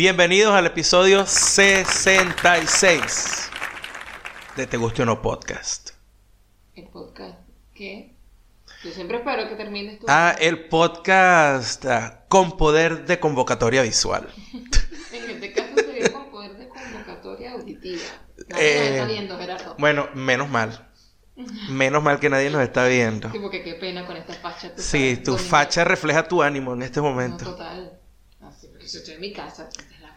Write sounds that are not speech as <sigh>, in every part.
Bienvenidos al episodio 66 de Te Guste o No Podcast. El podcast, ¿qué? Yo siempre espero que termines tu... Ah, el podcast ah, con poder de convocatoria visual. <laughs> En este caso sería con poder de convocatoria auditiva. Nadie nos Eh, está viendo, Gerardo. Bueno, menos mal. Menos mal que nadie nos está viendo. <laughs> Sí, porque qué pena con esta facha. tú Sí, sabes, tu facha refleja tu ánimo en este No, momento. total. Así, porque si estoy en mi casa,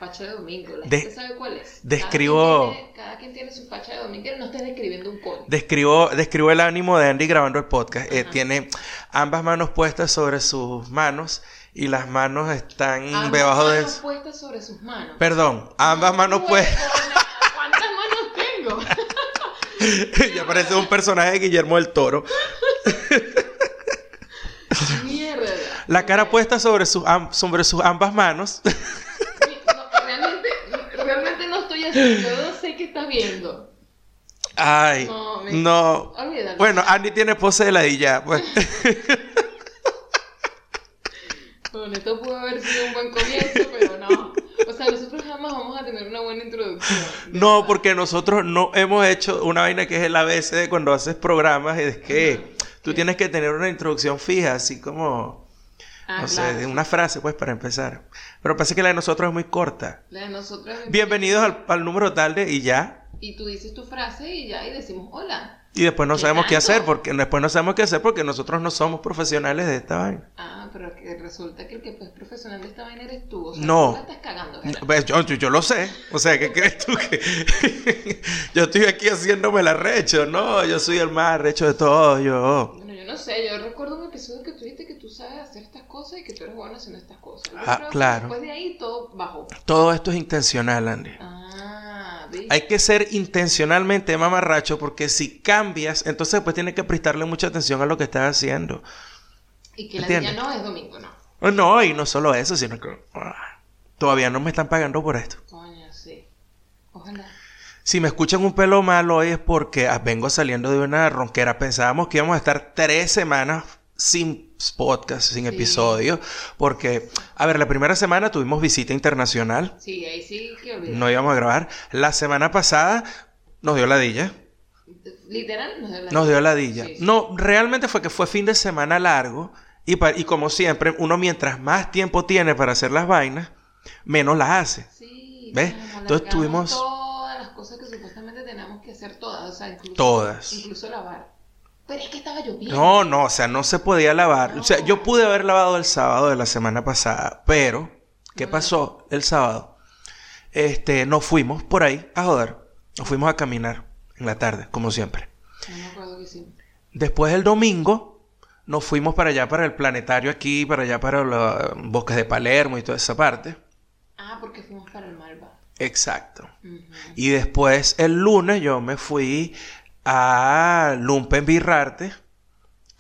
facha de domingo. La De- gente sabe cuál es. describo- Cada quien, tiene, cada quien tiene su facha de domingo. No estés describiendo un coño. Describo, describo el ánimo de Andy grabando el podcast. Eh, tiene ambas manos puestas sobre sus manos y las manos están Ambas debajo de... manos puestas sobre sus manos. Perdón, ambas manos puestas... ¿Cuántas manos tengo? <laughs> ya parece un personaje de Guillermo del Toro. <laughs> Mierda. La cara puesta sobre sus, sobre sus ambas manos. <laughs> No, realmente, realmente no estoy así. Yo no sé qué estás viendo. Ay, No, me- no. Olvídalo. Bueno, Andy tiene pose de ladilla. Pues. Bueno, esto pudo haber sido un buen comienzo, pero no. O sea, nosotros jamás vamos a tener una buena introducción. No, verdad. porque nosotros no hemos hecho una vaina que es el ABC de cuando haces programas. Es que tú tienes que tener una introducción fija, así como, Ah, no claro. una frase, pues, para empezar. Pero parece que la de nosotros es muy corta. La de nosotros es- Bienvenidos al, al número tal de y ya. Y tú dices tu frase y ya, y decimos hola. Y después no ¿Qué sabemos qué hacer, porque después no sabemos qué hacer porque nosotros no somos profesionales de esta vaina. Ah, pero que resulta que el que es profesional de esta vaina eres tú. O sea, No. tú la estás cagando, Gerardo. Pues yo, yo, yo lo sé. O sea, ¿qué crees tú que <laughs> yo estoy aquí haciéndome la recho? No, yo soy el más recho de todos, yo. No sé, yo recuerdo un episodio que tú dijiste que tú sabes hacer estas cosas y que tú eres bueno haciendo estas cosas. Yo Ah, creo que claro. Después de ahí todo bajó. Todo esto es intencional, Andy. Ah, ¿ves? Hay que ser intencionalmente mamarracho porque si cambias, entonces pues tienes que prestarle mucha atención a lo que estás haciendo. Y que la niña no es domingo, no. Oh, No, y no solo eso, sino que ah, todavía no me están pagando por esto. Coño, sí. Ojalá. Si me escuchan un pelo malo hoy es porque ah, vengo saliendo de una ronquera. Pensábamos que íbamos a estar tres semanas sin podcast, sin Sí. episodio, porque, a ver, la primera semana tuvimos visita internacional, Sí, ahí sí que olvidar. no íbamos a grabar. La semana pasada nos dio ladilla, Literal, nos dio la nos dio ladilla. Sí, sí. No, realmente fue que fue fin de semana largo y, y como siempre, uno mientras más tiempo tiene para hacer las vainas, menos las hace. Sí, ¿Ves? Entonces tuvimos- todas. O sea, incluso. Todas. Incluso lavar. Pero es que estaba lloviendo. No, no, o sea, no se podía lavar. O sea, yo pude haber lavado el sábado de la semana pasada, pero ¿qué No. pasó el sábado? Este, nos fuimos por ahí a joder. Nos fuimos a caminar en la tarde, como siempre. No me acuerdo que sí. Después el domingo nos fuimos para allá, para el planetario aquí, para allá, para los bosques de Palermo y toda esa parte. Ah, porque fuimos para el Malva. Exacto. Y después el lunes yo me fui a Lumpen Birrarte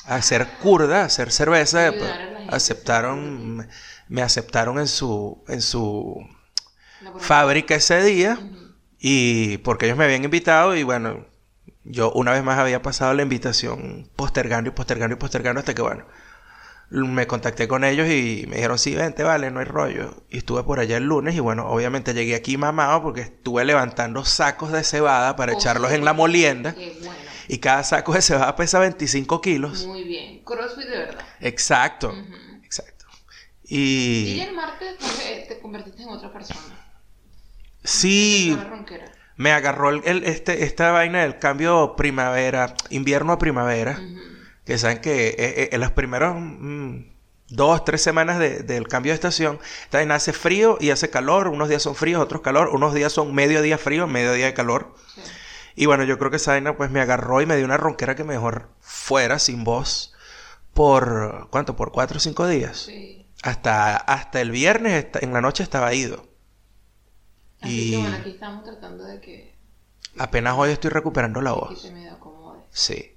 a hacer curda, a hacer cerveza. A aceptaron, me, me aceptaron en su, en su fábrica ese día y porque ellos me habían invitado y bueno, yo una vez más había pasado la invitación postergando y postergando y postergando hasta que bueno, me contacté con ellos y me dijeron, sí, vente, vale, no hay rollo. Y estuve por allá el lunes y bueno, obviamente llegué aquí mamado porque estuve levantando sacos de cebada para Oh, echarlos sí. en la molienda. Qué bueno. Y cada saco de cebada pesa 25 kilos. Muy bien. Crossfit de verdad. Exacto, exacto. Y Y el martes te convertiste en otra persona. sí, me agarró el, el- este, esta vaina del cambio primavera, invierno a primavera. Que saben que eh, eh, en las primeras mm, dos, tres semanas de- del cambio de estación, esta vaina hace frío y hace calor. Unos días son fríos, otros calor. Unos días son medio día frío, medio día de calor. Sí. Y bueno, yo creo que esa vaina pues me agarró y me dio una ronquera que mejor fuera sin voz por, ¿cuánto? Por cuatro o cinco días. Sí. Hasta, hasta el viernes en la noche estaba ido. Así Y- que bueno, aquí estamos tratando de que, Apenas hoy estoy recuperando la que voz. se me acomode. Sí.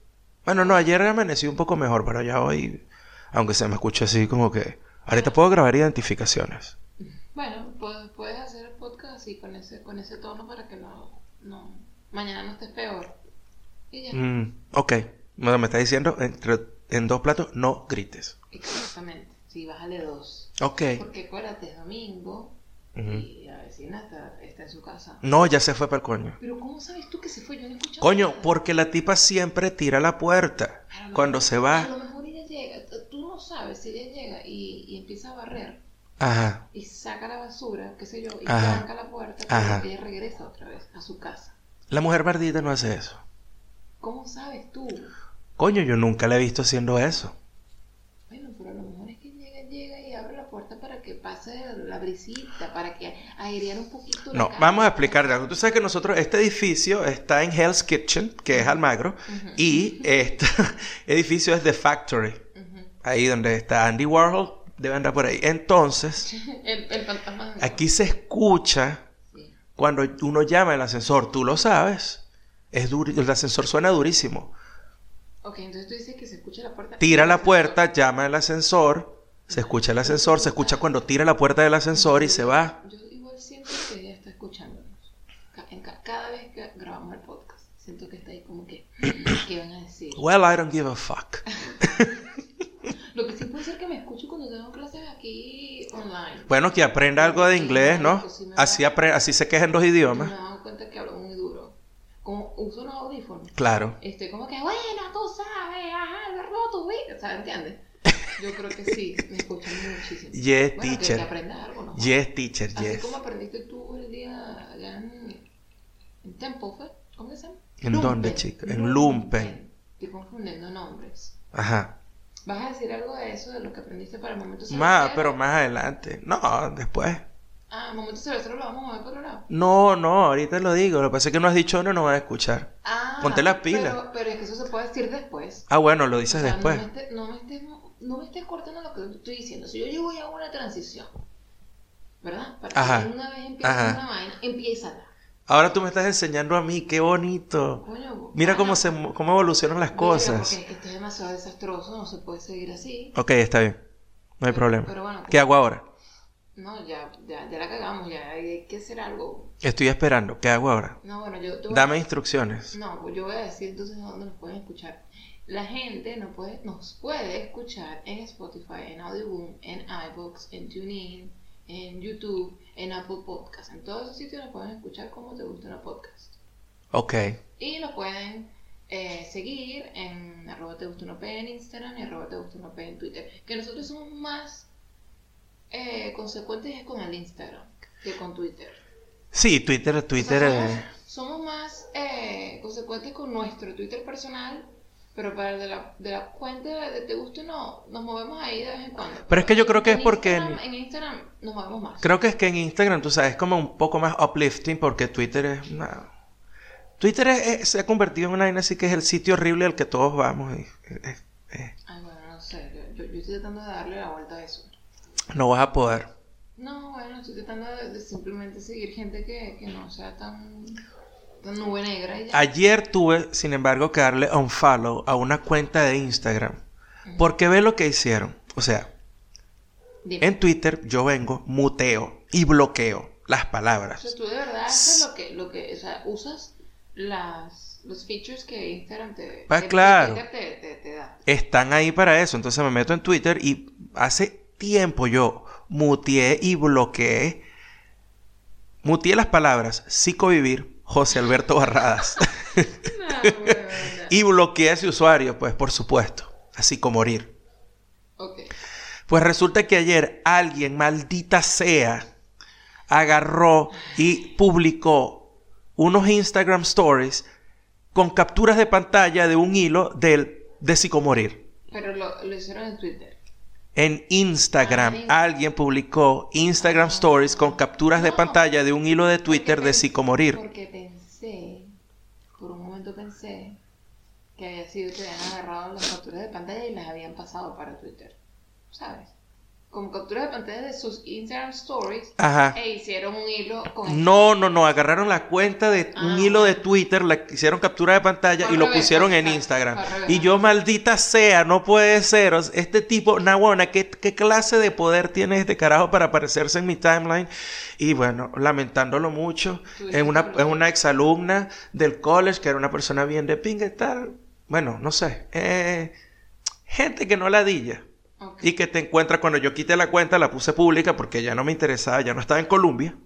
Bueno, no, ayer amanecí un poco mejor, pero ya hoy, aunque se me escuche así como que... Ahorita puedo grabar identificaciones. Bueno, puedes, puedes hacer el podcast así con ese, con ese tono para que no, no, mañana no estés peor. Y ya. Mm, ok. Bueno, me está diciendo entre, en dos platos, no grites. Exactamente. Sí, bájale dos. Ok. Porque acuérdate, es domingo. Y la vecina está, está en su casa. No, ya se fue para el coño. Pero ¿cómo sabes tú que se fue? Yo no he escuchado Coño, nada. porque la tipa siempre tira la puerta A cuando mejor- se A va. lo mejor ella llega, tú no sabes si ella llega y, y empieza a barrer Ajá. y saca la basura, qué sé yo, y Ajá. la puerta, Ajá. pero ella regresa otra vez a su casa. La mujer mardita no hace eso. ¿Cómo sabes tú? Coño, yo nunca la he visto haciendo eso. Bueno, pero a lo mejor es que llega, llega y abre la puerta para que pase la brisita, para que airear un poquito la No, casa. vamos a explicarte algo. Tú sabes que nosotros, este edificio está en Hell's Kitchen, que es Almagro, Ujú. y este <laughs> edificio es The Factory, Ujú. ahí donde está Andy Warhol, debe andar por ahí. Entonces, <laughs> el, el fantasma. de- aquí se escucha Sí. cuando uno llama el ascensor, tú lo sabes. Es el ascensor suena durísimo. Ok, entonces tú dices que se escucha la puerta. Tira la puerta, llama el ascensor, se escucha el ascensor, se escucha cuando tira la puerta del ascensor y se va. Yo igual siento que ella está escuchándonos. Cada vez que grabamos el podcast, siento que está ahí como que, ¿qué van a decir? Well, I don't give a fuck. <laughs> Lo que sí puede ser que me escuche cuando tengo clases aquí online. Bueno, que aprenda algo de inglés, ¿no? Así, así se quejan los idiomas. Me dado cuenta que hablo muy duro. Como uso los audífonos. Claro. Estoy como que, bueno, tú sabes, ajá, el verbo tu vida. ¿Sabes? ¿Entiendes? Yo creo que sí, me escuchan muchísimo. <laughs> Yes, bueno, teacher. Que, aprenda algo, ¿no? Yes, teacher, Así yes. como aprendiste tú el día allá en, en Temple, ¿fue? ¿Cómo se llama? ¿En dónde, chica? En Lumpen. Estoy confundiendo nombres. Ajá. ¿Vas a decir algo de eso, de lo que aprendiste para el momento Más, pero más adelante. No, después. Ah, momento cervecero lo vamos a mover por otro lado. No, no, ahorita lo digo. Lo que pasa es que no has dicho no, no vas a escuchar. Ah, Ponte las pilas. Pero, pero es que eso se puede decir después. Ah, bueno, lo dices O sea, después. No me, estés, no, me estés, no me estés cortando lo que te estoy diciendo. Si yo llego ya a una transición, ¿verdad? Para Ajá. que una vez empiece Ajá. una vaina, empieza Ahora tú me estás enseñando a mí, qué bonito. Coño, Mira cómo, ah, se, mo- cómo evolucionan las cosas. Porque es que esto es demasiado desastroso, no se puede seguir así. Ok, está bien. No hay Pero- problema. pero bueno, ¿Qué hago ahora? No, ya, ya, ya la cagamos, ya hay que hacer algo. Estoy esperando. ¿Qué hago ahora? No, bueno, yo Dame a... instrucciones. No, pues yo voy a decir entonces dónde nos pueden escuchar. La gente nos puede, nos puede escuchar en Spotify, en Audioboom, en iVoox, en TuneIn, en YouTube, en Apple Podcast. En todos esos sitios nos pueden escuchar como te gusta una podcast. Ok. Y nos pueden eh, seguir en arroba te gusta una P en Instagram y arroba te gusta una P en Twitter. Que nosotros somos más eh, consecuentes con el Instagram que con Twitter. Sí, Twitter, Twitter. O sea, somos, eh, somos más eh, consecuentes con nuestro Twitter personal, pero para el de la, de la cuenta de, Te Gusta o No, nos movemos ahí de vez en cuando. Pero es que yo creo que En es porque- Instagram- en Instagram nos movemos más. Creo que es que en Instagram, tú sabes, es como un poco más uplifting porque Twitter es una... Twitter es- es- se ha convertido en una vaina así que es el sitio horrible al que todos vamos. y- Ay, bueno, no sé, yo, yo, yo estoy tratando de darle la vuelta a eso. no vas a poder. No, bueno, estoy tratando de, de simplemente seguir gente que, que no sea tan nube negra y ya. Ayer tuve, sin embargo, que darle un follow a una cuenta de Instagram. Porque ve lo que hicieron. O sea, Dime. en Twitter yo vengo, muteo y bloqueo las O sea, palabras. tú de verdad haces lo que, lo que, o sea, usas las, los features que Instagram te, Pues claro. Twitter te, te, te da. Están ahí para eso. Entonces me meto en Twitter y hace tiempo yo muteé y bloqueé. Muteé las palabras psicovivir, José Alberto Barradas. <laughs> No, y bloqueé a ese usuario, pues por supuesto. Así como morir. Pues resulta que ayer alguien, maldita sea, agarró y publicó unos Instagram stories con capturas de pantalla de un hilo del, de psicomorir. Pero lo, lo hicieron en Twitter. En Instagram, Ah, en- alguien publicó Instagram Stories con capturas de pantalla de un hilo de Twitter de psicomorir. Porque pensé, por un momento pensé, que había sido que habían agarrado las capturas de pantalla y las habían pasado para Twitter. ¿Sabes? Como capturas de pantalla de sus Instagram Stories Ajá. e hicieron un hilo con No, no, no, agarraron la cuenta de un Ah. hilo de Twitter, la hicieron captura de pantalla y lo revés, pusieron en Instagram. Y yo, maldita sea, no puede ser. este tipo, Nahuana, ¿qué, ¿qué clase de poder tiene este carajo para aparecerse en mi timeline? Y bueno, lamentándolo mucho, en una, en una exalumna del college, que era una persona bien de pinga y tal. Bueno, no sé. eh, gente que no ladilla. Y que te encuentras cuando yo quité la cuenta, la puse pública porque ya no me interesaba, ya no estaba en Colombia.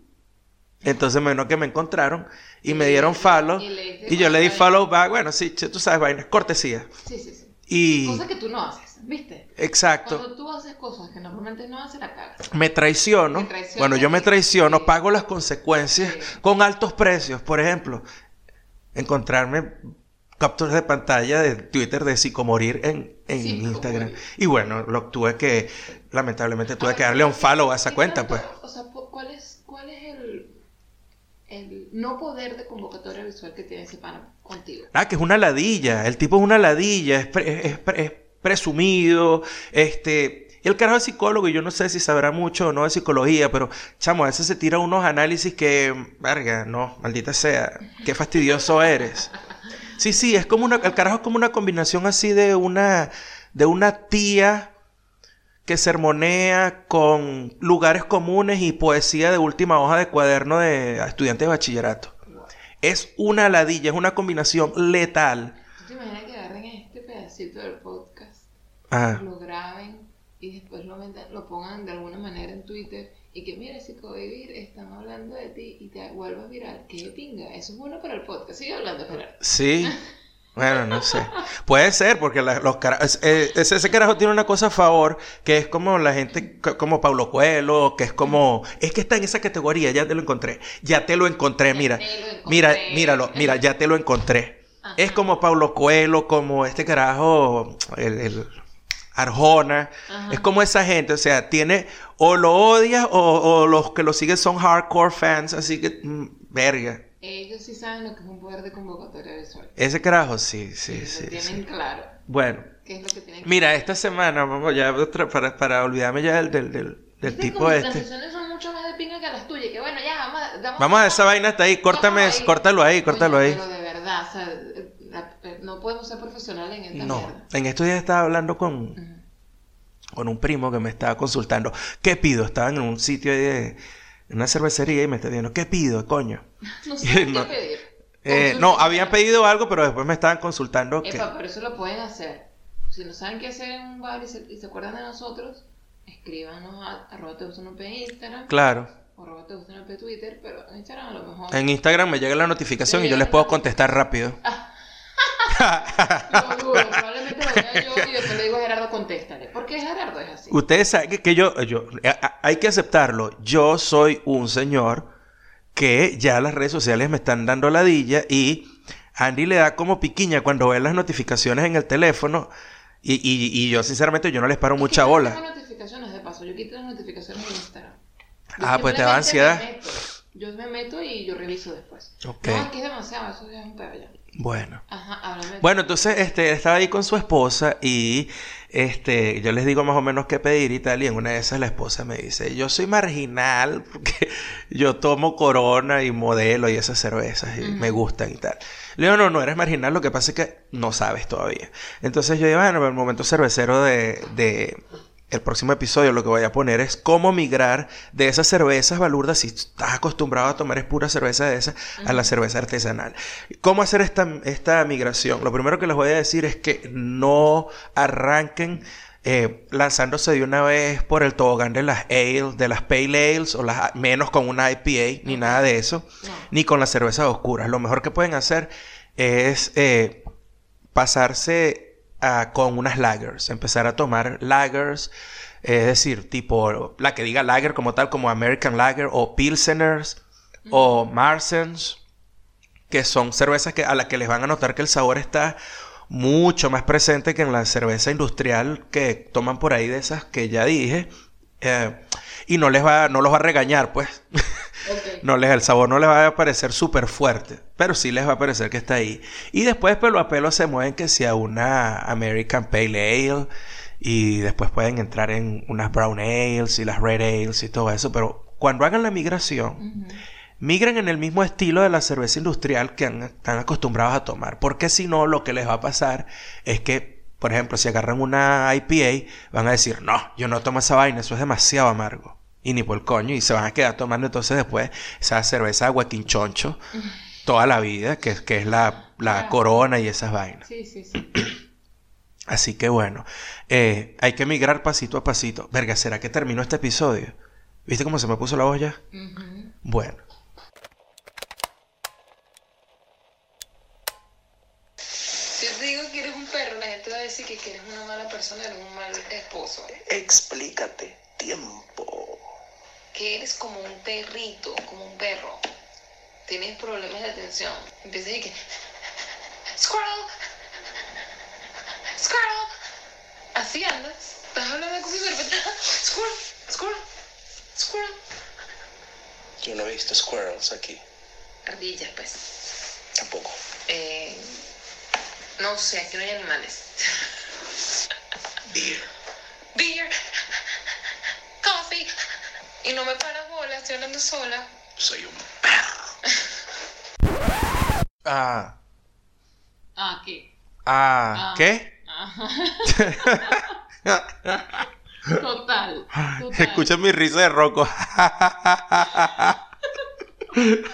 Entonces menos que me encontraron y me dieron follow y le diste y yo le di follow. back. Bueno, sí, tú sabes, vainas, cortesía. Sí, sí, sí. Y Cosas que tú no haces, ¿viste? exacto, Cuando tú haces cosas que normalmente no haces, la cagas. me traiciono. Bueno, yo me sí. pago las consecuencias Sí. con altos precios. Por ejemplo, encontrarme capturas de pantalla de Twitter de psicomorir en, en. Instagram. Y bueno, lo tuve que, lamentablemente tuve que darle un follow a esa ¿y cuenta, pues. O sea, ¿cuál es, cuál es el, el no poder de convocatoria visual que tiene ese pana contigo? Ah, que es una ladilla. El tipo es una ladilla, es, pre- es pre- es presumido, este... Y el carajo es psicólogo y yo no sé si sabrá mucho o no de psicología, pero chamo, a veces se tira unos análisis que, verga, no, maldita sea, qué fastidioso eres. Sí, sí, es como una, el carajo es como una combinación así de una, de una tía que sermonea con lugares comunes y poesía de última hoja de cuaderno de estudiantes de bachillerato. Es una ladilla, es una combinación letal. ¿Tú te imaginas que agarren este pedacito del podcast, Ah, lo graben y después lo, lo pongan de alguna manera en Twitter y que mira, psicovivir, están hablando de ti y te vuelvas viral? ¡Qué pinga! Eso es bueno para el podcast. Sigue hablando, Gerardo. sí. Bueno, no sé. Puede ser, porque la- los cara- es- eh, ese, ese carajo tiene una cosa a favor, que es como la gente, co- como Paulo Coelho, que es como... Es que está en esa categoría, ya te lo encontré. Ya te lo encontré, mira. lo encontré. Mira, míralo, mira, ya te lo encontré. Ajá. Es como Paulo Coelho, como este carajo, el, el Arjona. Ajá. Es como esa gente, o sea, tiene o lo odias o, o los que lo siguen son hardcore fans, así que, mm, verga. Ellos sí saben lo que es un poder de convocatoria visual. Ese carajo, sí, sí, lo sí. tienen sí. claro. Bueno, ¿Qué es lo que tienen que mira, esta semana, vamos ya, para, para olvidarme ya del, del, del, del Viste tipo como Las este. sesiones son mucho más de pinga que las tuyas. Que bueno, ya, vamos a... Vamos a esa vaina hasta ahí, córtame, ahí. córtalo ahí, córtalo ahí. Pero de verdad, o sea, no podemos ser profesionales en esta No, mierda. en estos días estaba hablando con, con un primo que me estaba consultando. ¿Qué pido? Estaba en un sitio de en una cervecería y me está diciendo, ¿qué pido, coño? <laughs> No sé No. qué pedir. Eh, no, habían pedido algo, pero después me estaban consultando que... Epa, pero eso lo pueden hacer. Si no saben qué hacer en un bar y se, y se acuerdan de nosotros, escríbanos a arroba te gusta un Instagram Claro. o arroba te gusta un P Twitter, pero en Instagram a lo mejor En Instagram me llega la notificación y yo les puedo contestar rápido. Lo dudo, probablemente vea yo <laughs> y después le digo a Gerardo contéstale. Porque Gerardo es así. Ustedes saben que, que yo, yo, a- hay que aceptarlo. Yo soy un señor que ya las redes sociales me están dando ladilla y Andy le da como piquiña cuando ve las notificaciones en el teléfono y, y- y yo sinceramente yo no les paro mucha Es yo bola. tengo notificaciones de paso, yo quito las notificaciones de Instagram. Ah, pues te da ansiedad. me meto. Yo me meto y yo reviso después. Ok. No, es que es demasiado, eso ya es un pedo ya. Bueno. Ajá, háblame. Bueno, entonces este, estaba ahí con su esposa y este, yo les digo más o menos qué pedir y tal, y en una de esas la esposa me dice, yo soy marginal porque yo tomo corona y modelo y esas cervezas y me gustan y tal. Le digo, no, no eres marginal, lo que pasa es que no sabes todavía. Entonces yo digo, bueno, el momento cervecero de, de el próximo episodio lo que voy a poner es cómo migrar de esas cervezas balurdas, si estás acostumbrado a tomar es pura cerveza de esas, a la cerveza artesanal. ¿Cómo hacer esta, esta migración? Lo primero que les voy a decir es que no arranquen eh, lanzándose de una vez por el tobogán de las ales, de las pale ales, o las menos con una IPA, ni nada de eso, No. ni con las cervezas oscuras. Lo mejor que pueden hacer es eh, pasarse con unas lagers, empezar a tomar lagers, es decir, tipo la que diga lager como tal, como American Lager o Pilseners o Marsens, que son cervezas que, a las que les van a notar que el sabor está mucho más presente que en la cerveza industrial que toman por ahí de esas que ya dije. eh, y no les va, no los va a regañar, pues. <laughs> No les, el sabor no les va a parecer súper fuerte, pero sí les va a parecer que está ahí. Y después pelo a pelo se mueven que sea una American Pale Ale y después pueden entrar en unas Brown Ales y las Red Ales y todo eso, pero cuando hagan la migración, Ujú. migren en el mismo estilo de la cerveza industrial que han- están acostumbrados a tomar, porque si no lo que les va a pasar es que, por ejemplo, si agarran una IPA, van a decir, no, yo no tomo esa vaina, eso es demasiado amargo. Y ni por el coño, y se van a quedar tomando entonces después esa cerveza huequinchoncho toda la vida, que, que es la, la Claro. corona y esas vainas. Sí, sí, sí. <clears throat> Así que bueno, eh, hay que migrar pasito a pasito. Verga, ¿será que terminó este episodio? ¿Viste cómo se me puso la voz ya? Ujú. Bueno. Si yo te digo que eres un perro, la gente va a decir que que eres una mala persona, eres un mal esposo. Explícate. Tiempo. Que eres como un perrito, como un perro. Tienes problemas de atención. Empiezas a decir que... Squirrel. Squirrel. Así andas. Estás hablando conmigo y de repente... <laughs> Squirrel. Squirrel. Squirrel. Yo no he visto squirrels aquí. Ardillas, pues. Tampoco. Eh, no sé, aquí no hay animales. Deer. Beer. Coffee. Y no me paras bola, estoy hablando sola. Soy un perro. Ah. Ah, ¿qué? Ah. Ah. ¿Qué? <laughs> Total. total. Escucha mi risa de roco. En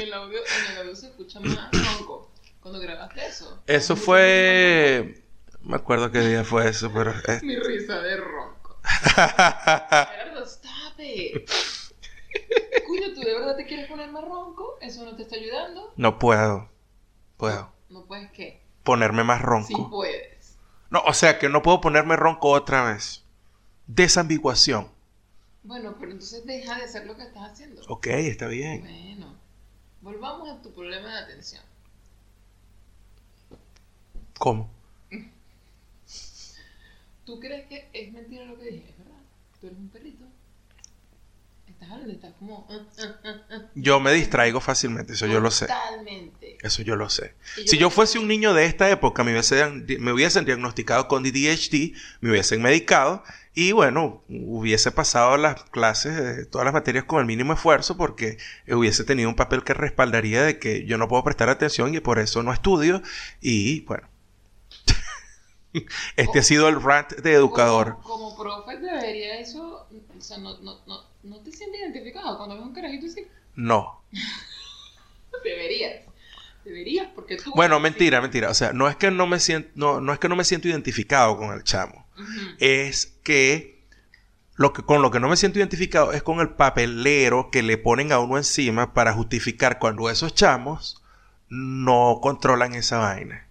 el audio, en el audio se escucha más ronco. Cuando grabaste eso. Eso fue. Me acuerdo qué día fue eso, pero. Mi risa de ronco. <laughs> Gerardo, stop it. Cuyo, ¿tú de verdad te quieres poner más ronco? ¿Eso no te está ayudando? No puedo. Puedo. ¿No puedes qué? Ponerme más Sí ronco. puedes. No, o sea que no puedo ponerme ronco otra vez. Desambiguación. Bueno, pero entonces deja de hacer lo que estás haciendo. Ok, está bien. Bueno, volvamos a tu problema de atención. ¿Cómo? ¿Tú crees que es mentira lo que dije? ¿Es verdad? Tú eres un perrito. Estás hablando, estás como... ah, ah, ah. Yo me distraigo fácilmente, eso yo lo sé. Totalmente. Eso yo lo sé. Si yo fuese un niño de esta época, me hubiesen, me hubiesen diagnosticado con DDHD, me hubiesen medicado y bueno, hubiese pasado las clases, eh, todas las materias con el mínimo esfuerzo porque hubiese tenido un papel que respaldaría de que yo no puedo prestar atención y por eso no estudio y bueno. <laughs> Este ha sido el rant de educador. Como, como profe debería eso... O sea, no, no, no, no te sientes identificado. Cuando ves un carajito así, No. <laughs> deberías. Deberías, porque tú... Bueno, mentira, mentira. O sea, no es que no me siento, no, no es que no me siento identificado con el chamo. Es que lo que con lo que no me siento identificado es con el papelero que le ponen a uno encima para justificar cuando esos chamos no controlan esa vaina.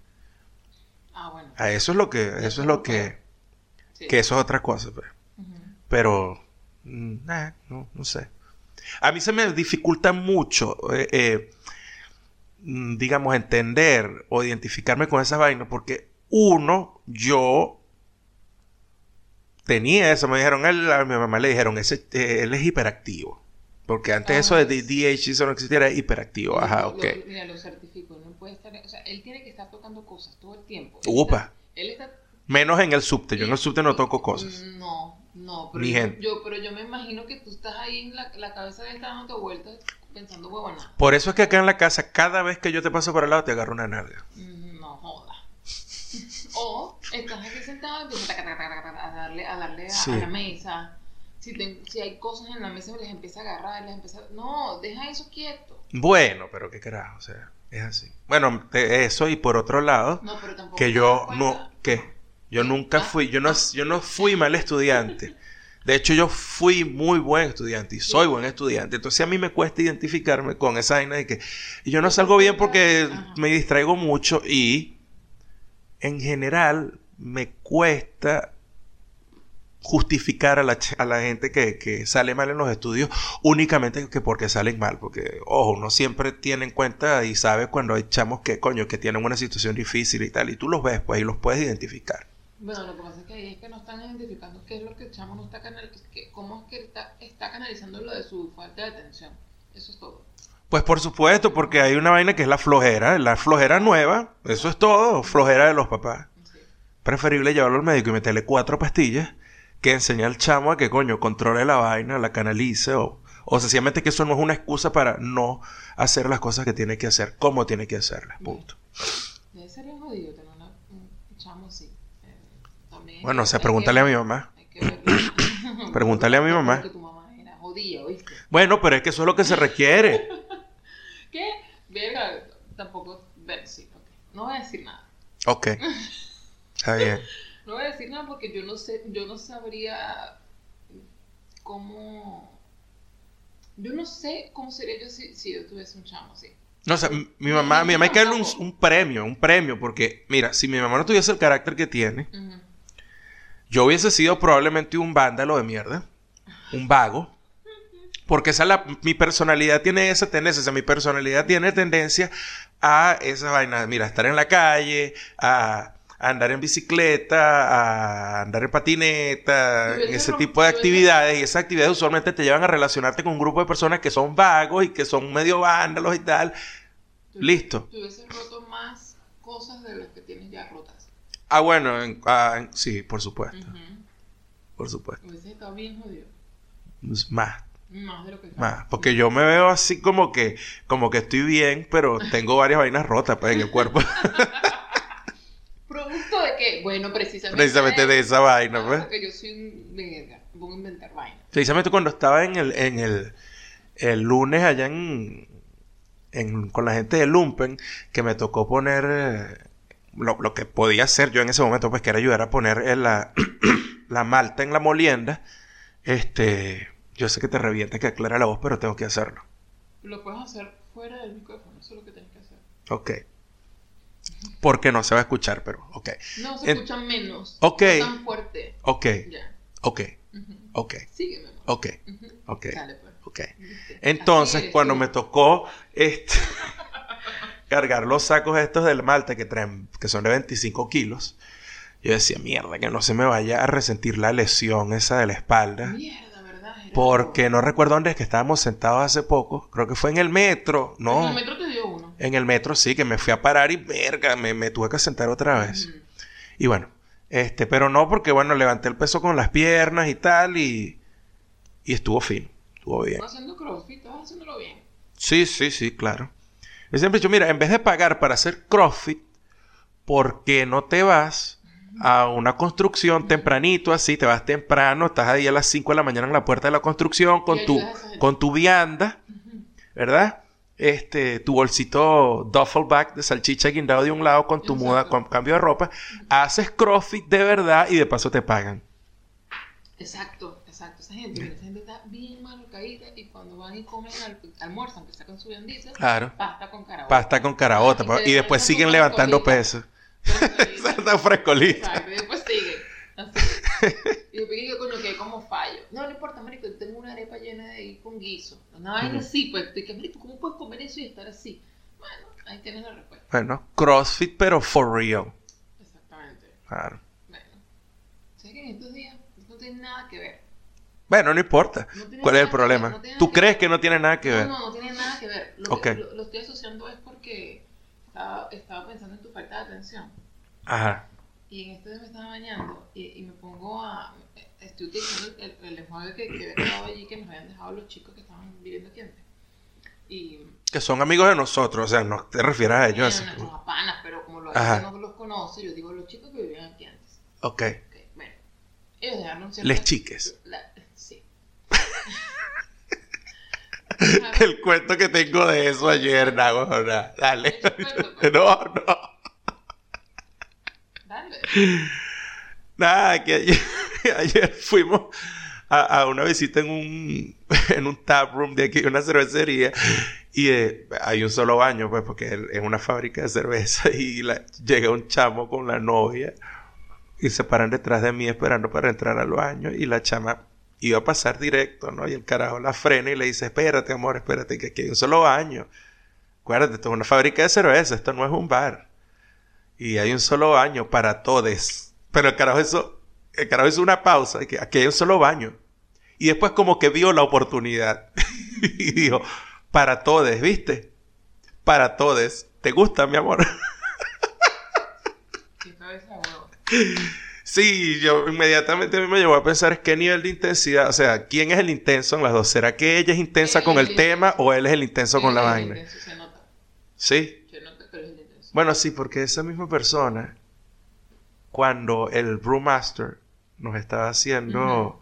Ah, bueno. A eso es lo que eso es lo que Sí. que eso es otra cosa, pues. Pero mm, eh, no no sé. A mí se me dificulta mucho eh, eh, mm, digamos entender o identificarme con esas vainas porque uno yo tenía eso, me dijeron, él, a mi mamá le dijeron, ese, eh, él es hiperactivo. Porque antes Ah, eso de. DH eso no existiera, era hiperactivo. Ajá, ok. lo- mira, lo certifico. No puede estar. O sea, él tiene que estar tocando cosas todo el tiempo. Él Upa. está- Él está. Menos en el subte. Yo en el subte no toco cosas. No, no. Pero Ni yo, gente. yo- pero yo me imagino que tú estás ahí en la, la cabeza de él dándote vueltas pensando huevona. Por eso es que acá en la casa, cada vez que yo te paso por el lado, te agarro una nalga. Mm, No joda. <laughs> o estás aquí sentado y empiezas a darle, a, darle a, Sí. a la mesa. Si, te- si hay cosas en la mesa, les empieza a agarrar, les empieza. No, deja eso quieto. Bueno, pero qué carajo, o sea, es así. Bueno, eso y por otro lado, No, pero tampoco. que yo no. ¿qué? Yo nunca Ah. fui, yo no, yo no fui mal estudiante. De hecho, yo fui muy buen estudiante y soy buen estudiante. Entonces a mí me cuesta identificarme con esa vaina de que yo no salgo bien porque me distraigo mucho y en general me cuesta justificar a la, a la gente que, que sale mal en los estudios únicamente que porque salen mal. Porque, ojo, uno siempre tiene en cuenta y sabe cuando hay chamos que, coño, que tienen una situación difícil y tal. Y tú los ves, pues, y los puedes identificar. Bueno, lo que pasa es que ahí es que no están identificando qué es lo que el chamo no está canalizando, cómo es que está, está canalizando lo de su falta de atención. Eso es todo. Pues por supuesto, porque hay una vaina que es la flojera, la flojera nueva, eso es todo, flojera de los papás. Sí. Preferible llevarlo al médico y meterle cuatro pastillas que enseñar al chamo a que coño controle la vaina, la canalice o, o sencillamente que eso no es una excusa para no hacer las cosas que tiene que hacer, como tiene que hacerlas, punto. Debe ser bien jodido tener una- un chamo así. Eh, también Bueno, o sea, pregúntale que- a mi mamá. Pregúntale a mi mamá. <coughs> Tu mamá era jodida, ¿oíste? Bueno, pero es que eso es lo que se requiere. <laughs> ¿Qué? Verga, tampoco... Sí, ok. No voy a decir nada. Ok. <laughs> Está bien. No voy a decir nada porque yo no sé, yo no sabría cómo. Yo no sé cómo sería yo si, si yo tuviese un chamo así. No, o sea, mi mamá, mi mamá hay que darle un, un premio, un premio, porque, mira, si mi mamá no tuviese el carácter que tiene, yo hubiese sido probablemente un vándalo de mierda, un vago, porque esa es la, mi personalidad tiene esa tendencia, o sea, mi personalidad tiene tendencia a esa vaina, mira, estar en la calle, a, a andar en bicicleta, a andar en patineta, en ese tipo de actividades, y esas actividades usualmente te llevan a relacionarte con un grupo de personas que son vagos y que son medio vándalos y tal. Listo. Tú hubieses roto más cosas de las que tienes ya rotas. Ah, bueno, en- ah, en- sí, por supuesto, por supuesto. Hubieses estado bien jodido. Pues, Más, Más de lo que más, porque yo me veo así como que, como que estoy bien, pero tengo varias vainas rotas pues, en el cuerpo, <laughs> ¿Producto de qué? Bueno, precisamente. precisamente de esa vaina, Ah, pues. Porque yo soy un verga. Voy a inventar vaina. Precisamente cuando estaba en el, en el, el lunes allá en, en- con la gente de Lumpen, que me tocó poner eh, lo, lo que podía hacer yo en ese momento, pues que era ayudar a poner en la, <clears throat> la malta en la molienda. Este, yo sé que te revienta que aclara la voz, pero tengo que hacerlo. Lo puedes hacer fuera del micrófono. Eso es lo que tienes que hacer. Ok. Porque no se va a escuchar, pero ok. No, se En- escucha menos. Ok. No tan fuerte. Ok, Ya. ok, Ujú. ok, Sígueme, ok, ok, Dale, pues. ok. Entonces, eres cuando tú. me tocó este, <laughs> cargar los sacos estos del Malta que traen, que son de 25 kilos, yo decía, mierda, que no se me vaya a resentir la lesión esa de la espalda. Mierda, ¿verdad? Porque no recuerdo dónde es que estábamos sentados hace poco. Creo que fue en el metro. No. En el metro. En el metro sí, que me fui a parar y verga, me, me tuve que sentar otra vez. Y bueno, este, pero no porque bueno, levanté el peso con las piernas y tal y, y estuvo fino, estuvo bien. Estás haciendo crossfit, estás haciéndolo bien. Sí, sí, sí, claro. Yo siempre he dicho, mira, en vez de pagar para hacer CrossFit, ¿por qué no te vas a una construcción tempranito así? Te vas temprano, estás ahí a las 5 de la mañana en la puerta de la construcción con tu, con tu vianda. ¿verdad? Este, tu bolsito duffel bag de salchicha guindado de un lado con tu muda, con cambio de ropa, haces CrossFit de verdad y de paso te pagan. Exacto, exacto. Esa gente, esa gente está bien mal caída y cuando van y comen, al, almuerzan, que sacan su viandita, Claro. pasta con caraota. Pasta con caraota Y te y después siguen levantando peso. Frescolita. <laughs> Está frescolita. Exacto, y después sigue. Así. Y después que coño, que como fallo. No, no importa, marico, yo tengo una arepa llena de ahí con guiso. Una vaina así, pues, y que, marico, ¿cómo puedes comer eso y estar así? Bueno, ahí tienes la respuesta. Bueno, CrossFit pero for real. Exactamente. Claro. Bueno. ¿Sabes que en estos días no tiene nada que ver? Bueno, no importa. No ¿Cuál es el ver, problema? no tiene ¿Tú que crees ver. que no tiene nada que ver? No, no, no tiene nada que ver. Lo, que, lo, lo estoy asociando es porque estaba, estaba pensando en tu falta de atención. Ajá. Y en este día me estaba bañando y, y me pongo a. Estoy utilizando el, el enjuague que, que había quedado allí que nos habían dejado los chicos que estaban viviendo aquí antes. Y. Que son amigos de nosotros, o sea, no te refieres a ellos. eran así. nuestros panas, pero como los no los conoce, yo digo los chicos que vivían aquí antes. Ok. Ok, bueno. Ellos dejaron ciertas- Les chiques. La- sí. <laughs> El cuento que tengo de eso ayer, Nago. Dale. Pues. <laughs> No, no. Nada, que ayer, <laughs> ayer fuimos a, a una visita en un, <laughs> en un tap room de aquí, una cervecería, y eh, hay un solo baño, pues, porque es una fábrica de cerveza, <laughs> y llega un chamo con la novia, y se paran detrás de mí esperando para entrar al baño, y la chama iba a pasar directo, ¿no? Y el carajo la frena y le dice, espérate, amor, espérate, que aquí hay un solo baño. Acuérdate, esto es una fábrica de cerveza, esto no es un bar. Y hay un solo baño para todes. Pero el carajo hizo, el carajo hizo una pausa. que aquí hay un solo baño. Y después como que vio la oportunidad. <laughs> y dijo, para todes, ¿viste? Para todes. ¿Te gusta, mi amor? Sí, yo inmediatamente a mí me llevó a pensar es qué nivel de intensidad, o sea, ¿quién es el intenso en las dos? ¿Será que ella es intensa Él con el el tema o él es el intenso con la vaina? intenso, Se nota. Sí. Se nota, pero es el intenso. Bueno, sí, porque esa misma persona, cuando el brewmaster nos estaba haciendo,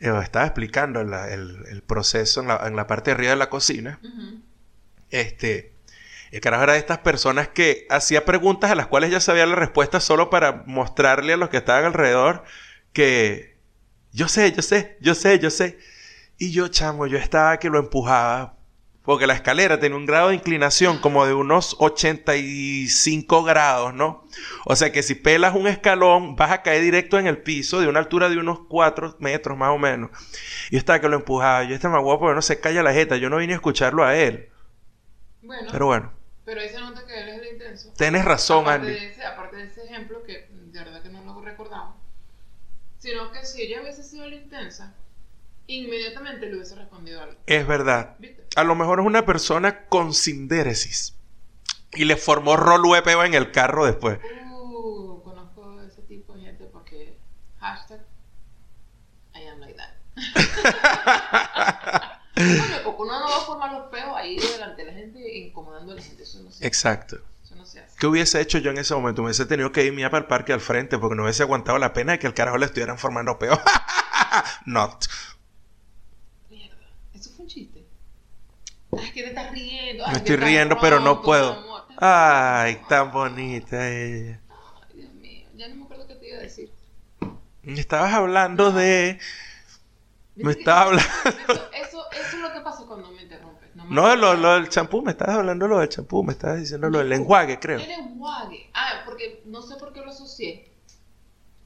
eh, estaba explicando la- el, el proceso en la, en la parte de arriba de la cocina, este, El carajo era de estas personas que hacía preguntas a las cuales ya sabía la respuesta solo para mostrarle a los que estaban alrededor que yo sé, yo sé, yo sé, yo sé. Y yo, chamo, yo estaba que lo empujaba porque la escalera tenía un grado de inclinación como de unos 85 grados, ¿no? O sea que si pelas un escalón, vas a caer directo en el piso de una altura de unos 4 metros más o menos. Y estaba que lo empujaba. Yo estaba guapo porque no se calla la jeta. Yo no vine a escucharlo a él. Bueno, Pero bueno, pero ahí se nota que él es el intenso. tienes razón, aparte Andy. De ese, aparte de ese ejemplo, que de verdad que no lo recordaba, sino que si ella hubiese sido la intensa, inmediatamente le hubiese respondido algo. Es verdad. ¿Viste? A lo mejor es una persona con sindéresis. Y le formó rolo de peo en el carro después. Uh, conozco ese tipo de gente porque hashtag I am like that. bueno, <laughs> porque uno no va a formar los peos ahí delante de la gente incomodando a la gente. Eso no se, Exacto. eso no se hace. ¿Qué hubiese hecho yo en ese momento? Me hubiese tenido que irme para el parque al frente porque no hubiese aguantado la pena de que el carajo le estuvieran formando peo. <laughs> Not. Mierda, eso fue un chiste. Ay, que te estás riendo. Ay, Me estoy riendo, pero no puedo. amor. Ay, tan bonita ella. Ay, Dios mío, ya no me acuerdo qué te iba a decir. Me estabas hablando de... Me ¿Viste que- estaba hablando... Eso, eso, eso es lo que pasa cuando me interrumpes. No, me No, lo, lo del champú, me estabas hablando lo del champú, me estabas diciendo lo del enjuague, creo. El enjuague. Ah, porque no sé por qué lo asocié.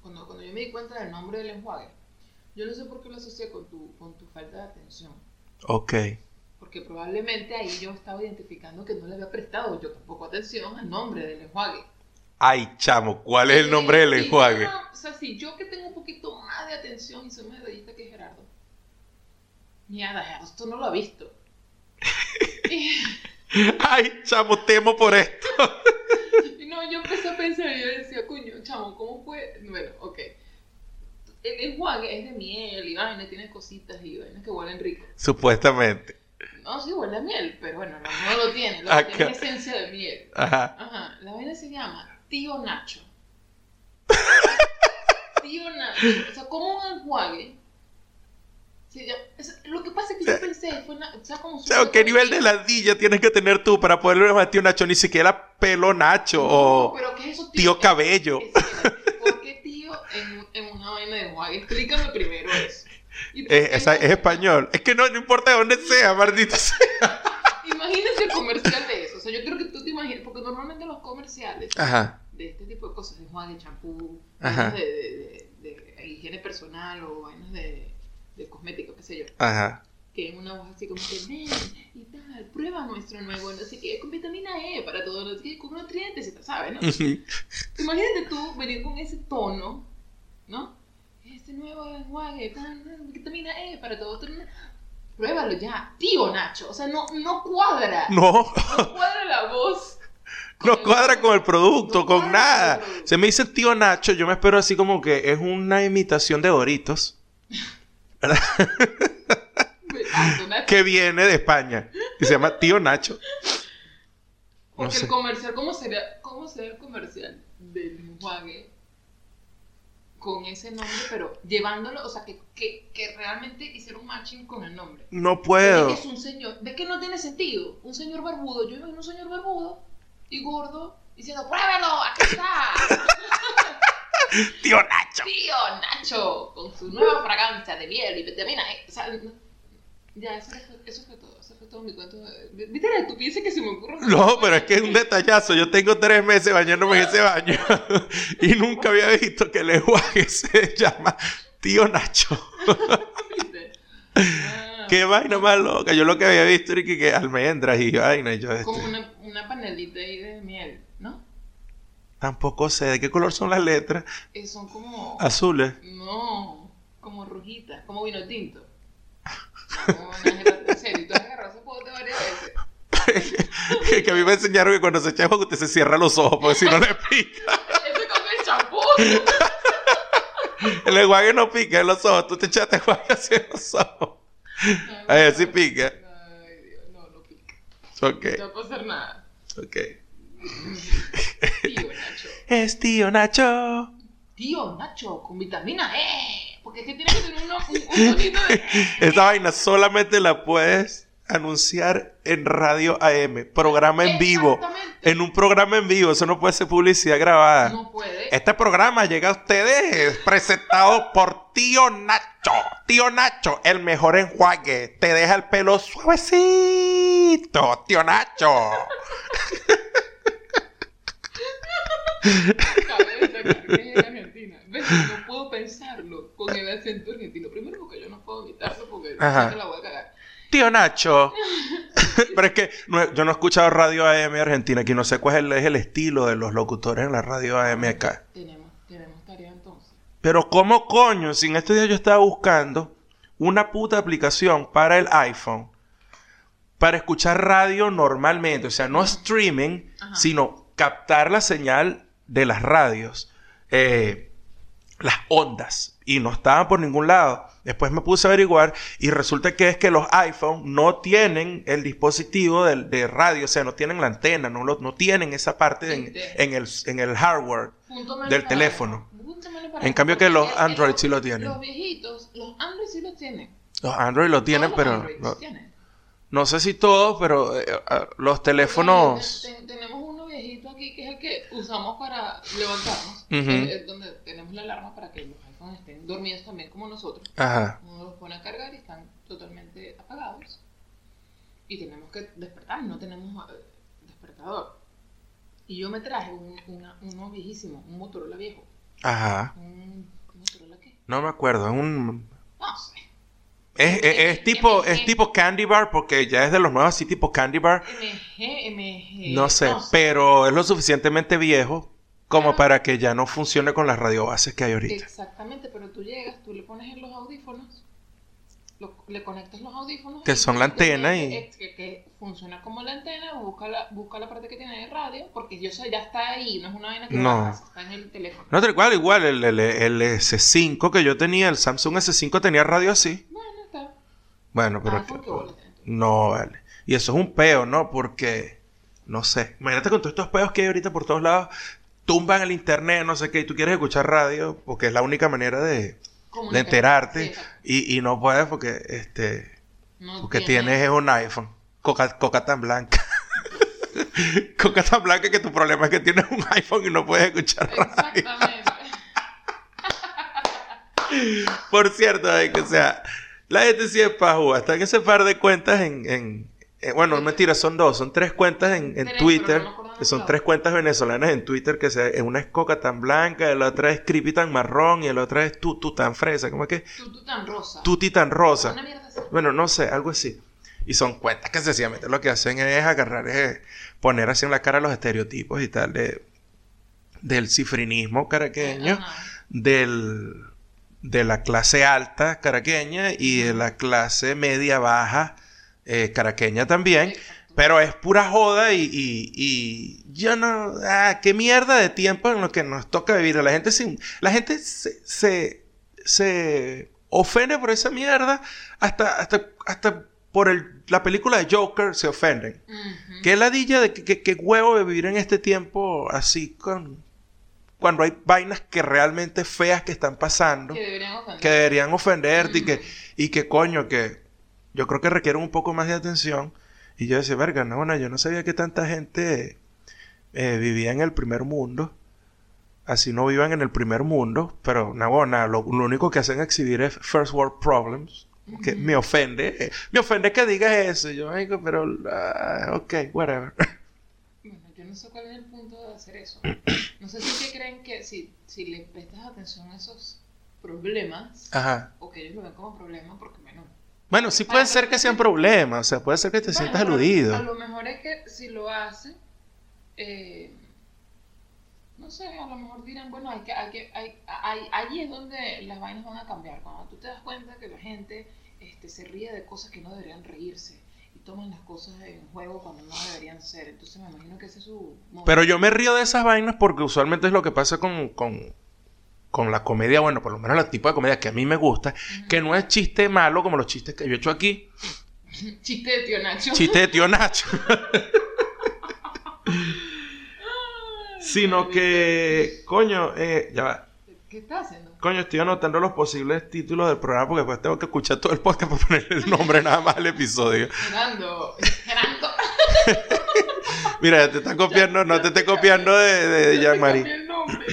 Cuando, cuando yo me di cuenta del nombre del enjuague, yo no sé por qué lo asocié con tu, con tu falta de atención. Ok. Porque probablemente ahí yo estaba identificando que no le había prestado yo tampoco atención al nombre del enjuague. Ay, chamo, ¿cuál es el nombre del enjuague? o sea, si yo que tengo un poquito más de atención y soy más detallista que Gerardo. Mierda, Gerardo, esto no lo ha visto. <laughs> Ay, chamo, temo por esto. <laughs> no, yo empecé a pensar y yo decía, coño, chamo, ¿cómo fue? Bueno, ok. El enjuague es de miel y vaina, tiene cositas y vainas que huelen rico. Supuestamente. No, sí huele a miel, pero bueno, no, no lo tiene. Lo que Acá. tiene es esencia de miel. Ajá. Ajá, la vaina se llama Tío Nacho. <laughs> Tío Nacho. O sea, como un enjuague. es- lo que pasa es que yo pensé, fue una, o sea, como O sea, ¿qué nivel de ladilla tienes que tener tú para poderle llamar tío Nacho? Ni siquiera pelo Nacho No, o pero ¿qué es eso, tío Cabello. Espera, ¿Por qué tío en, en una vaina de enjuague? Explícame primero eso. ¿Y por Es, es español. Es que no, no importa de dónde sea, maldito sea. Imagínate el comercial de eso. O sea, yo quiero que tú te imagines, porque normalmente los comerciales Ajá. de este tipo de cosas, de enjuague, champú, Ajá. vainas de, de, de- de higiene personal o vainas de, de cosméticos, qué sé yo, Ajá. que en una voz así como que ven y tal, prueba nuestro nuevo, no sé qué, con vitamina E para todo, no sé qué, con nutrientes ¿sabes? ¿no? Imagínate tú venir con ese tono, ¿no? Este nuevo enjuague, vitamina E para todo, pruébalo ya, tío Nacho, o sea, no, no cuadra, <laughs> No, no cuadra la voz. no cuadra con el producto, No con nada. con. Se me dice tío Nacho, yo me espero así como que es una imitación de Doritos <laughs> Nacho. que viene de España y se llama tío Nacho. No Porque sé. el comercial, ¿cómo sería, ¿cómo sería el comercial del enjuague con ese nombre, pero llevándolo, o sea, que, que, que realmente hicieron matching con el nombre? No puedo. Es un señor, ¿ves que no tiene sentido? Un señor barbudo, yo imagino un señor barbudo y gordo diciendo, ¡pruébelo! ¡Aquí está! <laughs> Tío Nacho. ¡Tío Nacho! Con su nueva fragancia de miel y vitamina E. O sea, ya, eso fue, eso fue todo. Eso fue todo mi cuento. ¿Viste la estupidez que se me ocurre? No, pero es que es un detallazo. Yo tengo tres meses bañándome en ese baño <laughs> y nunca había visto que el enjuague se llama tío Nacho. <laughs> Ah, Qué vaina más loca. Yo lo que había visto era que, que almendras y vaina. Y yo este, Como una, una panelita ahí de miel, ¿no? tampoco sé de qué color son las letras. Eh, son como... Azules. No, como rojitas, como vino tinto. No, una agarra- en serio, tú has agarrado ese pote varias veces. <laughs> que a mí me enseñaron que cuando se echa agua usted se cierra los ojos porque si no le pica. Con el champú. <laughs> El enjuague no pica en los ojos. Tú te echaste enjuague así en los ojos. A ver si pica. Ay, Dios, no, no pica. Ok, No a pasar nada. ok. Tío Nacho. Es tío Nacho. Tío Nacho, con vitamina E. Porque es que tiene que tener uno- un, de... <laughs> Esa vaina solamente la puedes anunciar en radio AM, programa en vivo. Exactamente. En un programa en vivo, eso no puede ser publicidad grabada. No puede. Este programa llega a ustedes presentado por Tío Nacho. Tío Nacho, el mejor enjuague. Te deja el pelo suavecito. Tío Nacho. <laughs> Que. No puedo pensarlo con el acento argentino. Primero porque yo no puedo imitarlo porque Ajá. no la voy a cagar. Tío Nacho. <laughs> Pero es que no- yo no he escuchado radio AM Argentina. Aquí no sé cuál es el, es el estilo de los locutores en la radio AM acá. Tenemos, tenemos tarea entonces. Pero ¿cómo coño? Si en este día yo estaba buscando una puta aplicación para el iPhone para escuchar radio normalmente, o sea, no streaming, Ajá. sino captar la señal de las radios, eh, las ondas, y no estaban por ningún lado. Después me puse a averiguar y resulta que es que los iPhone no tienen el dispositivo de, radio, o sea, no tienen la antena, no, lo- no tienen esa parte en, en el, en el hardware. Del teléfono. En cambio que los Android sí lo tienen. Los viejitos, los Android sí lo tienen. Los Android lo tienen, los pero Android no, tienen. no sé si todos, pero eh, los teléfonos... Ten- ten- tenemos aquí que es el que usamos para levantarnos. Es donde tenemos la alarma para que los iPhones estén dormidos también como nosotros. Ajá. Uno los pone a cargar y están totalmente apagados. Y tenemos que despertar, no tenemos eh, despertador. Y yo me traje un, una- uno viejísimo, un Motorola viejo. Ajá. Un Motorola qué? No me acuerdo, un... No sé. Es, es- es tipo, es tipo Candy Bar, porque ya es de los nuevos así tipo Candy Bar. MG, MG. No sé, pero es lo suficientemente viejo como para que ya no funcione con las radiobases que hay ahorita. Exactamente, pero tú llegas, tú le pones en los audífonos, lo- le conectas los audífonos. Que son la antena y- Que, que funciona como la antena, busca la, busca la parte que tiene de radio, porque yo sé, ya está ahí, no es una vaina que No. bajas, está en el teléfono. No, tal cual, igual, el, el, el S5 que yo tenía, el Samsung S5 tenía radio así. Bueno, pero... Ah. No, vale. Y eso es un peo, ¿no? Porque, no sé, imagínate con todos estos peos que hay ahorita por todos lados, tumban el internet, no sé qué, y tú quieres escuchar radio, porque es la única manera de, de. Sí, enterarte, y, y no puedes porque, este, No porque tiene- tienes un iPhone, coca, coca tan blanca. <laughs> coca tan blanca que tu problema es que tienes un iPhone y no puedes escuchar radio. Exactamente. <laughs> Por cierto, eh, que, sea, la gente sí es pajú. Hasta en ese par de cuentas en... en- bueno, no mentira, son dos. Son tres cuentas en, en Twitter. que son tres cuentas venezolanas en Twitter que se, una es coca tan blanca, la otra es creepy tan marrón y la otra es tutu tan fresa. ¿Cómo es que? Tú tan rosa. Tuti tan rosa. Bueno, no sé, algo así. Y son cuentas que sencillamente lo que hacen es agarrar, es poner así en la cara los estereotipos y tal de, del cifrinismo caraqueño Ajá. del, de la clase alta caraqueña y de la clase media baja eh, caraqueña también. Pero es pura joda y, y, y yo no... Ah, qué mierda de tiempo en lo que nos toca vivir. La gente, se, la gente se, se, se ofende por esa mierda hasta, hasta, hasta por el, la película de Joker se ofenden. Ujú. Qué ladilla de que huevo de vivir en este tiempo así con... Cuando hay vainas que realmente feas que están pasando Que deberían ofender. que deberían ofenderte y que, y que coño, que yo creo que requieren un poco más de atención. Y yo decía, verga, no, no, yo no sabía que tanta gente eh, vivía en el primer mundo. Así no vivan en el primer mundo, pero no, bueno, lo, lo único que hacen exhibir es first world problems. Que me ofende, eh, me ofende que digas eso. Yo, "Ay, pero, ah, ok, whatever. <laughs> No sé cuál es el punto de hacer eso. No sé si creen que si, si le prestas atención a esos problemas, Ajá. o que ellos lo ven como problema, porque bueno. Bueno, sí puede ser que sean problemas, o sea, puede ser que te Bueno, sientas aludido. A lo mejor es que si lo hacen, eh, no sé, a lo mejor dirán, bueno, hay que, hay que, hay, hay, ahí es donde las vainas van a cambiar. Cuando tú te das cuenta que la gente este, se ríe de cosas que no deberían reírse toman las cosas en juego cuando no deberían ser. Entonces me imagino que ese es su momento. Pero yo me río de esas vainas porque usualmente es lo que pasa con, con, con la comedia, bueno, por lo menos el tipo de comedia que a mí me gusta, que no es chiste malo como los chistes que yo he hecho aquí, <laughs> Chiste de tío Nacho. chiste de tío Nacho, <laughs> sino que, coño, eh, ya va. ¿Qué estás haciendo? Coño, estoy anotando los posibles títulos del programa porque después tengo que escuchar todo el podcast para ponerle el nombre nada más al episodio. Gerando, Gerando. <laughs> Mira, te están copiando, no te esté copiando de, de Jean-Marie. Cambié el nombre.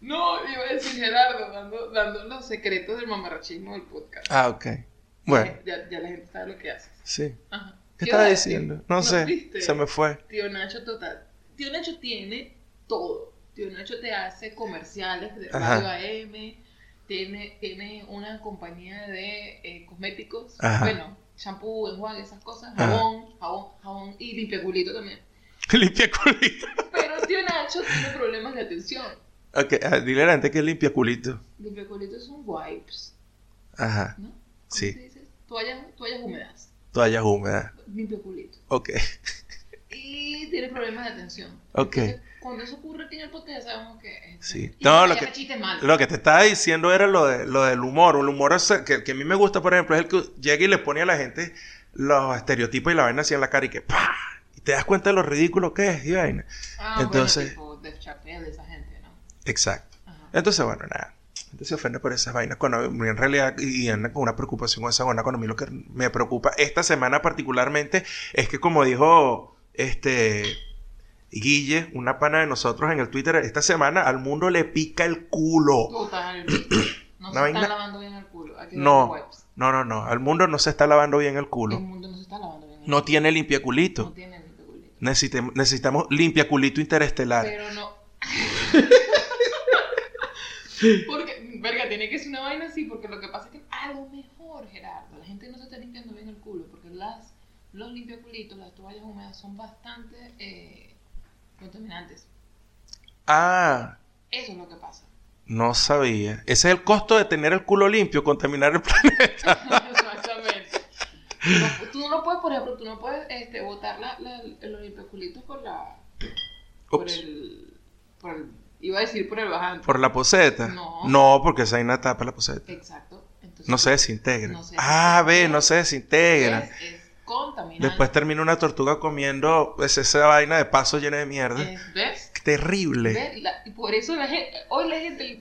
No, iba a decir Gerardo, dando, dando los secretos del mamarrachismo del podcast. Ah, ok. Bueno, Ya, ya la gente sabe lo que haces. sí. Ajá. ¿Qué estaba diciendo? No sé, ¿viste? se me fue. Tío Nacho total. Tío Nacho tiene todo. Tío Nacho te hace comerciales de Ajá. radio AM, tiene, tiene una compañía de eh, cosméticos, Ajá. bueno, shampoo, enjuague, esas cosas, Ajá. jabón, jabón, jabón y limpiaculito también. <laughs> Limpia culito. Pero tío Nacho tiene problemas de atención. Ok, ah, dile a la gente que es limpia culito. Limpiaculito son wipes, Ajá, ¿no? ¿Cómo Sí. se dice? Toallas, toallas húmedas, toallas húmedas. limpiaculito. Ok. <laughs> Y tiene problemas de atención. Ok. Entonces, cuando eso ocurre aquí en el podcast sabemos que... Sí. No, lo que-. Lo que te estaba diciendo era lo, de, lo del humor. El humor es- que, que a mí me gusta, por ejemplo, es el que llega y le pone a la gente los estereotipos y la vaina así en la cara y que ¡pah! Y te das cuenta de lo ridículo que es y vaina. Ah, Entonces- bueno, tipo Chappelle, esa gente, ¿no? Exacto. Ajá. Entonces, bueno, nada. Entonces se ofende por esas vainas cuando en realidad y anda con una preocupación con esa vaina. Cuando a mí lo que me preocupa esta semana particularmente es que como dijo este Guille, una pana de nosotros en el Twitter, esta semana al mundo le pica el culo. Total. <clears throat> No se están lavando bien el culo. No, no, no, no. Al mundo no se está lavando bien el El culo. mundo no se está lavando bien el No culo. tiene limpia No culito. tiene limpiaculito. Necesitemos, necesitamos limpia culito interestelar. Pero no. <laughs> porque, verga, tiene que ser una vaina así, porque lo que pasa es que a lo mejor, Gerardo, la gente no se está limpiando bien el culo, porque las, los limpiaculitos, las toallas húmedas son bastante eh, contaminantes. Ah, Eso es lo que pasa. no sabía. Ese es el costo de tener el culo limpio, contaminar el <laughs> planeta. Exactamente. No, tú no puedes, por ejemplo, tú no puedes este, botar la, la- los limpiaculitos por la. Por el, por el. Iba a decir por el bajante. ¿Por la poseta? No. porque esa vaina tapa la poseta. Exacto. Entonces, No se desintegra. No se ah, ve, no se desintegra. Es, es contaminante. Después termina una tortuga comiendo pues, esa vaina de paso llena de mierda. Es- ¿Ves? Terrible. ¿Ves? La- y por eso la gente. Hoy la gente.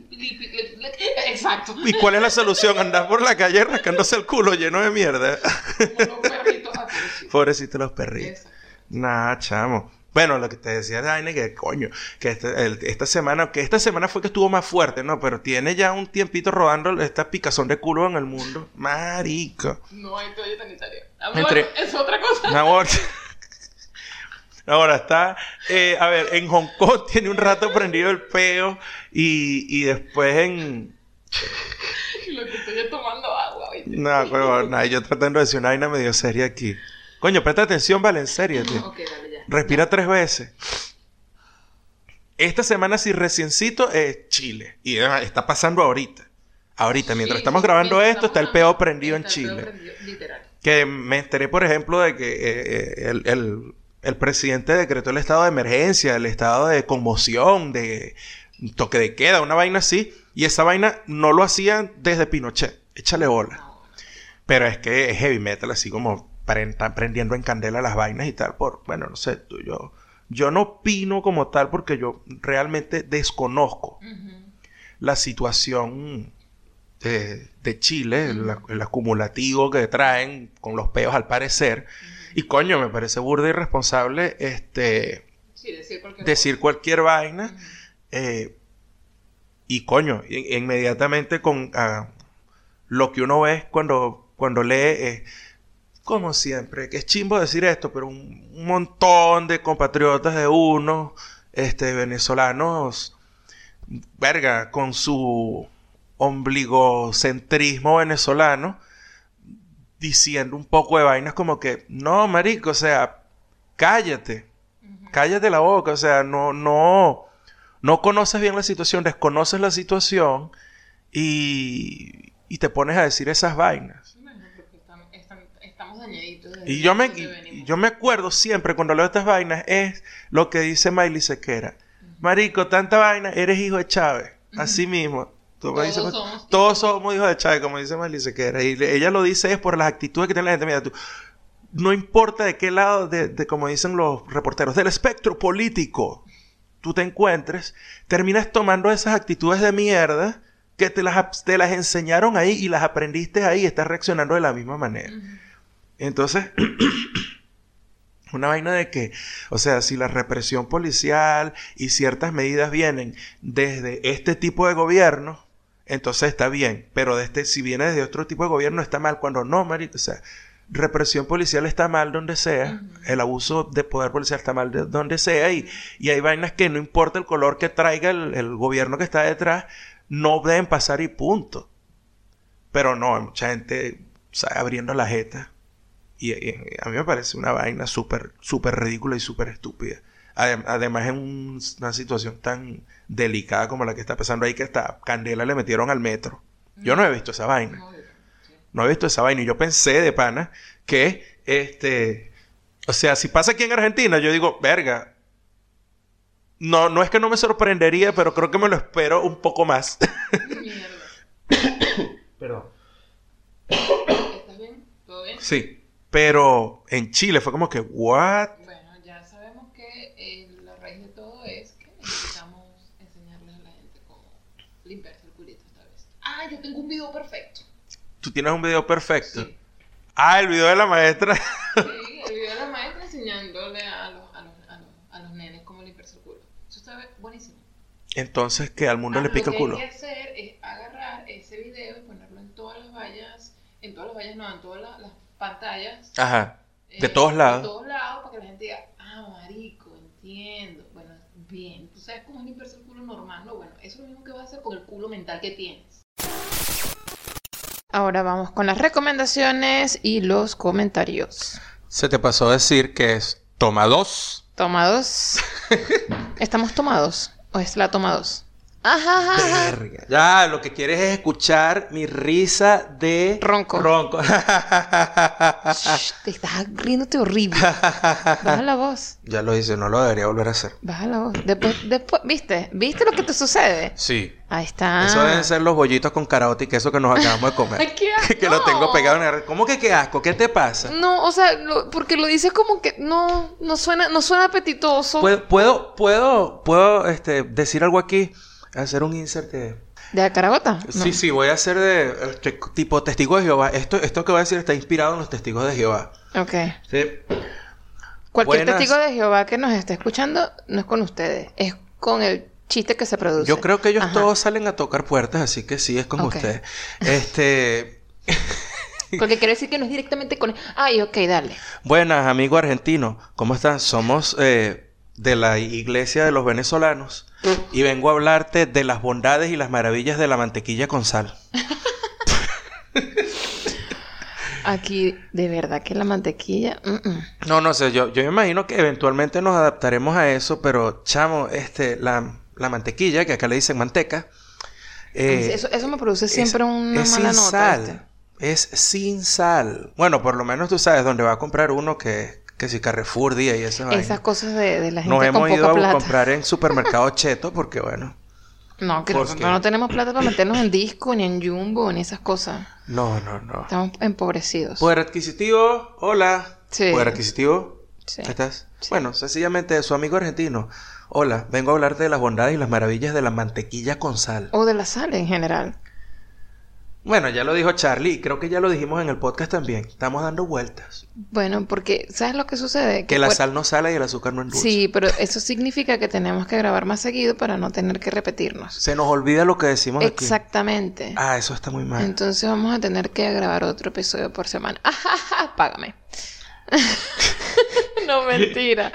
exacto. ¿Y cuál es la solución? Andar por la calle rascándose el culo lleno de mierda. Como los perritos. Pobrecito. <laughs> Pobrecitos los perritos. Exacto. Nah, chamo. Bueno, lo que te decía de vaina que coño, que este- el- esta semana, que esta semana fue que estuvo más fuerte, ¿no? Pero tiene ya un tiempito rodando esta picazón de culo en el mundo. Marico. No hay toalla sanitaria. Amor, Entre- es otra cosa. Ahora, ahora está, eh, a ver, en Hong Kong <laughs> tiene un rato prendido el peo y, y después en... <laughs> Lo que estoy es tomando agua. ¿oíste? No, huevón, nada, yo tratando de decir una vaina medio seria aquí. Coño, presta atención, vale, en serio, tío. Ok, dale ya. Respira tres veces. Esta semana sí reciencito es Chile. Y ah, está pasando ahorita. Ahorita, mientras estamos grabando mientras esto, está el peo prendido en Chile. prendido, literal. Que me enteré, por ejemplo, de que eh, eh, el, el- el presidente decretó el estado de emergencia, el estado de conmoción, de toque de queda, una vaina así. Y esa vaina no lo hacían desde Pinochet. Échale bola. No, Pero es que es heavy metal, así como prendiendo en candela las vainas y tal. Por, bueno, no sé, tú, yo, yo no opino como tal porque yo realmente desconozco la situación de, de Chile, el, el acumulativo que traen con los peos al parecer. Y coño, me parece burda y irresponsable este, Sí, decir cualquier decir cualquier vaina. eh, y coño, in- inmediatamente con ah, lo que uno ve cuando, cuando lee, eh, como siempre, que es chimbo decir esto, pero un, un montón de compatriotas de uno, este, venezolanos, verga, con su ombligocentrismo venezolano, diciendo un poco de vainas como que, no, marico, o sea, cállate, cállate la boca, o sea, no, no, no conoces bien la situación, desconoces la situación y, y te pones a decir esas vainas. Bueno, porque estamos, estamos, estamos dañaditos. desde Y yo me, y- yo me acuerdo siempre cuando leo estas vainas es lo que dice Miley Sequera. Marico, tanta vaina, eres hijo de Chávez. Así mismo. Tú Todos dices, somos todos somos hijos de Chávez, como dice Miley Sequera. Y ella lo dice es por las actitudes que tiene la gente. Mira, tú, no importa de qué lado, de, de como dicen los reporteros, del espectro político tú te encuentres, terminas tomando esas actitudes de mierda que que te las, te las enseñaron ahí y las aprendiste ahí y estás reaccionando de la misma manera. Entonces, <clears throat> una vaina de que, o sea, si la represión policial y ciertas medidas vienen desde este tipo de gobierno, entonces está bien, pero de este, si viene desde otro tipo de gobierno está mal, cuando no, marico, o sea, represión policial está mal donde sea, el abuso de poder policial está mal de donde sea, y, y hay vainas que no importa el color que traiga el, el gobierno que está detrás, no deben pasar y punto. Pero no, hay mucha gente o sea, abriendo la jeta. Y, y a mí me parece una vaina súper, súper ridícula y súper estúpida. Adem- además, en un- una situación tan delicada como la que está pasando ahí, que hasta Candela le metieron al metro. Yo no he visto esa vaina. No, he visto esa vaina. Y yo pensé de pana que, este, o sea, si pasa aquí en Argentina, yo digo, verga. No, no es que no me sorprendería, pero creo que me lo espero un poco más. Mierda. <coughs> Perdón. ¿Estás bien? ¿Todo bien? Sí. Pero en Chile fue como que, what? Bueno, ya sabemos que eh, la raíz de todo es que necesitamos enseñarles a la gente cómo limpiarse el culito esta vez. Ah, yo tengo un video perfecto. Tú tienes un video perfecto. Sí. Ah, el video de la maestra. <laughs> Sí, el video de la maestra enseñándole a los, a los, a los, a los nenes cómo limpiarse el culo. Eso está buenísimo. Entonces, que al mundo Ah, le pica el Lo culo. que hay que hacer es agarrar ese video y ponerlo en todas las vallas, en todas las vallas, no, en todas las pantallas. Ajá. De eh, todos lados. De todos lados, para que la gente diga, ah, marico, entiendo. Bueno, bien. ¿Tú sabes cómo es limpiarse el culo normal? No, bueno, eso es lo mismo que vas a hacer con el culo mental que tienes. Ahora vamos con las recomendaciones y los comentarios. Se te pasó a decir que es toma dos. Tomados. <laughs> ¿Estamos tomados? ¿O es la toma dos? Ajá, ajá. Verga. Ya, lo que quieres es escuchar mi risa de Ronco. Ronco. Shh, te estás riéndote horrible. Baja la voz. ya lo hice, no lo debería volver a hacer. Baja la voz. Después, después, ¿viste? ¿Viste lo que te sucede? Sí. Ahí está. Eso deben ser los bollitos con caraota y queso que nos acabamos de comer. <laughs> Qué asco. <laughs> que lo tengo pegado en el... ¿Cómo que qué asco? ¿Qué te pasa? No, o sea, lo- porque lo dices como que no, no suena, no suena apetitoso. ¿Puedo, puedo, puedo, puedo este, decir algo aquí? Hacer un insert de... ¿De la caragota? No. Sí, sí, voy a hacer de tipo testigo de Jehová. Esto, esto que voy a decir está inspirado en los testigos de Jehová. Ok. Sí. Cualquier Buenas. testigo de Jehová que nos esté escuchando no es con ustedes, es con el chiste que se produce. Yo creo que ellos Ajá. todos salen a tocar puertas, así que sí, es con ustedes. Este... <laughs> Porque quiere decir que no es directamente con... Ay, ok, dale. Buenas, amigo argentino. ¿Cómo están? Somos eh, de la iglesia de los venezolanos y vengo a hablarte de las bondades y las maravillas de la mantequilla con sal. Aquí, de verdad que la mantequilla... mm, mm. No, no sé, yo, yo me imagino que eventualmente nos adaptaremos a eso, pero chamo, este, la, la mantequilla, que acá le dicen manteca, eh, eso, eso me produce siempre es, una es mala sin nota. sal. Es sin sal. Bueno, por lo menos tú sabes dónde va a comprar uno que, que si Carrefour día y eso. Esas cosas de, de la gente Nos con hemos ido a plata. comprar en <laughs> supermercado cheto porque bueno. No, que no tenemos plata para meternos en disco, ni en jumbo, ni esas cosas. No, no, no. Estamos empobrecidos. Poder adquisitivo, hola. Sí. Poder adquisitivo, Sí. ¿estás? Sí. Bueno, sencillamente su amigo argentino. Hola, vengo a hablarte de las bondades y las maravillas de la mantequilla con sal. O de la sal en general. Bueno, ya lo dijo Charlie, y creo que ya lo dijimos en el podcast también. Estamos dando vueltas. Bueno, porque ¿sabes lo que sucede? Que la sal no sala y el azúcar no endulza. Sí, pero eso significa que tenemos que grabar más seguido para no tener que repetirnos. Se nos olvida lo que decimos aquí. Exactamente. Ah, eso está muy mal. Entonces vamos a tener que grabar otro episodio por semana. <laughs> Págame. <laughs> no, mentira.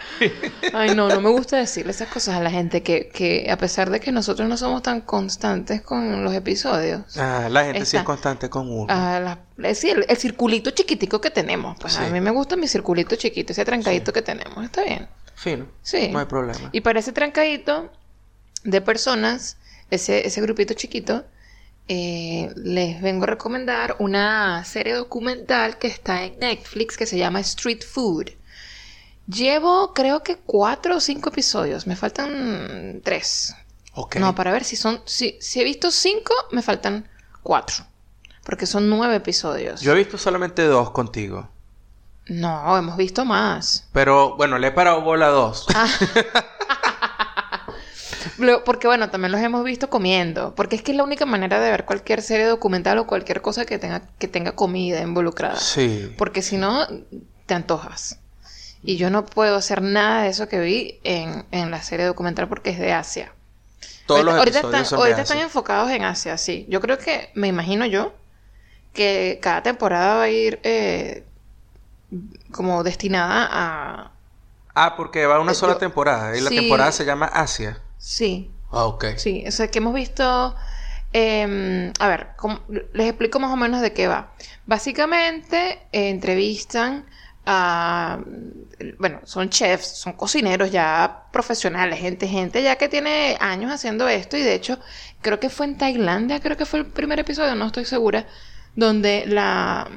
Ay, no, no me gusta decirle esas cosas a la gente que, que a pesar de que nosotros no somos tan constantes con los episodios, Ah, la gente sí es constante con uno. a la- el, el circulito chiquitico que tenemos. Pues a Sí. mí me gusta mi circulito chiquito, ese trancadito que tenemos. Está bien. Fino. Sí. No hay problema. Y para ese trancadito de personas, ese, ese grupito chiquito, eh, les vengo a recomendar una serie documental que está en Netflix que se llama Street Food. Llevo creo que cuatro o cinco episodios, me faltan tres. Ok. No, para ver si son, si, si he visto cinco, me faltan cuatro. Porque son nueve episodios. Yo he visto solamente dos contigo. No, hemos visto más. Pero bueno, le he parado bola a dos. <laughs> Porque bueno, también los hemos visto comiendo. Porque es que es la única manera de ver cualquier serie documental o cualquier cosa que tenga, que tenga comida involucrada. Sí. Porque si no, te antojas. Y yo no puedo hacer nada de eso que vi en, en la serie documental porque es de Asia. Todos los ahorita están, son de ahorita Asia. están enfocados en Asia, sí. Yo creo que, me imagino yo, que cada temporada va a ir eh, como destinada a... Ah, porque va una Eh, sola yo- temporada. Y la sí. temporada se llama Asia. Sí, Ah, ok. Sí, o sea, que hemos visto... eh, a ver, ¿cómo- les explico más o menos de qué va. Básicamente, eh, entrevistan a... Bueno, son chefs, son cocineros ya profesionales, gente, gente ya que tiene años haciendo esto y de hecho, creo que fue en Tailandia, creo que fue el primer episodio, no estoy segura, donde la...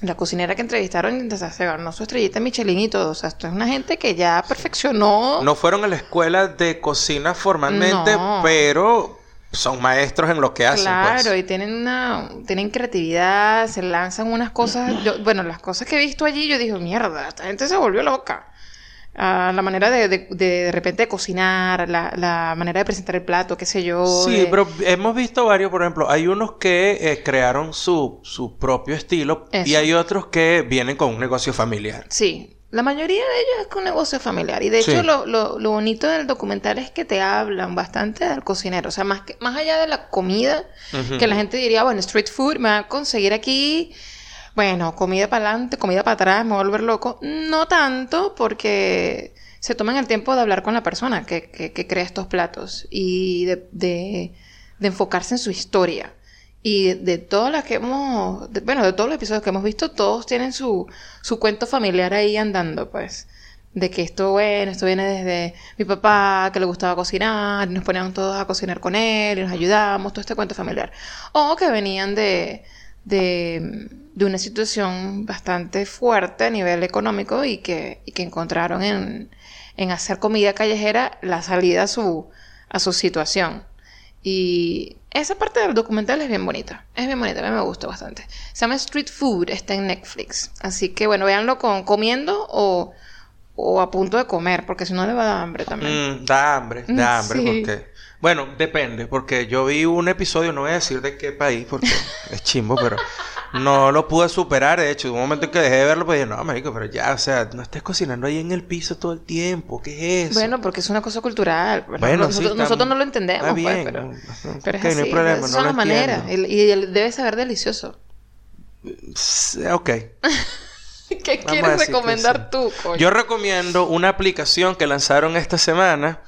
La cocinera que entrevistaron o sea, se ganó su estrellita Michelin y todo. O sea, esto es una gente que ya perfeccionó. No fueron a la escuela de cocina formalmente, No. pero son maestros en lo que hacen. Claro, pues. y tienen una, tienen creatividad, se lanzan unas cosas, <clears throat> yo, bueno, las cosas que he visto allí, yo digo, mierda, esta gente se volvió loca. Ah, la manera de, de, de, de repente cocinar, la, la manera de presentar el plato, qué sé yo. Sí, de- pero hemos visto varios, por ejemplo, hay unos que eh, crearon su, su propio estilo y hay otros que vienen con un negocio familiar. Sí, la mayoría de ellos es con negocio familiar. Y de Sí. hecho, lo, lo, lo bonito del documental es que te hablan bastante del cocinero. O sea, más, que, más allá de la comida, que la gente diría, bueno, street food, me va a conseguir aquí, bueno, comida para adelante, comida para atrás, me voy a volver loco. No tanto, porque se toman el tiempo de hablar con la persona que, que, que crea estos platos y de, de, enfocarse en su historia. Y de, todas las que hemos, bueno, de todos los episodios que hemos visto, todos tienen su, su cuento familiar ahí andando, pues. De que esto, bueno, esto viene desde mi papá, que le gustaba cocinar, y nos poníamos todos a cocinar con él, y nos ayudamos, todo este cuento familiar. O que venían de, de, de una situación bastante fuerte a nivel económico y que, y que encontraron en, en hacer comida callejera la salida a su, a su situación. Y esa parte del documental es bien bonita. Es bien bonita, a mí me gusta bastante. Se llama Street Food, está en Netflix. Así que bueno, véanlo con comiendo o, o a punto de comer, porque si no le va a dar hambre también. Mm, da hambre, da <laughs> hambre sí. porque... Bueno, depende, porque yo vi un episodio, no voy a decir de qué país, porque <laughs> es chimbo, pero no lo pude superar. De hecho, en un momento en que dejé de verlo, pues dije, no, marico, pero ya, o sea, no estés cocinando ahí en el piso todo el tiempo, ¿qué es eso? Bueno, porque es una cosa cultural. Bueno, Bueno, nosotros, sí, nosotros no lo entendemos, está pues, bien, pero, no- pero es ok, no hay así. problema, Esas no son las maneras. Y, debe saber delicioso. Ok. <laughs> ¿Qué Vamos quieres recomendar sí. tú, coño? Yo recomiendo una aplicación que lanzaron esta semana,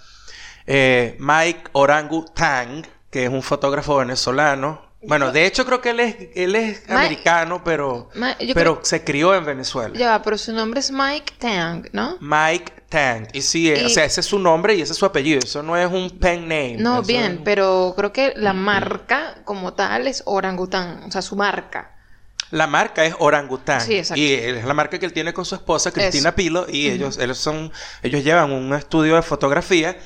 eh, Mike Orangutang, que es un fotógrafo venezolano. Bueno, de hecho creo que él es, él es americano, pero, pero creo- se crió en Venezuela. Ya pero su nombre es Mike Tang, ¿no? Mike Tang. Y sí, eh, Y- o sea, ese es su nombre y ese es su apellido. Eso no es un pen name. No, bien, pero creo que la marca como tal es orangután, o sea, su marca. La marca es Orangután. Sí, exacto. Y es la marca que él tiene con su esposa, Cristina Eso. Pilo. Y ellos, ellos son, ellos llevan un estudio de fotografía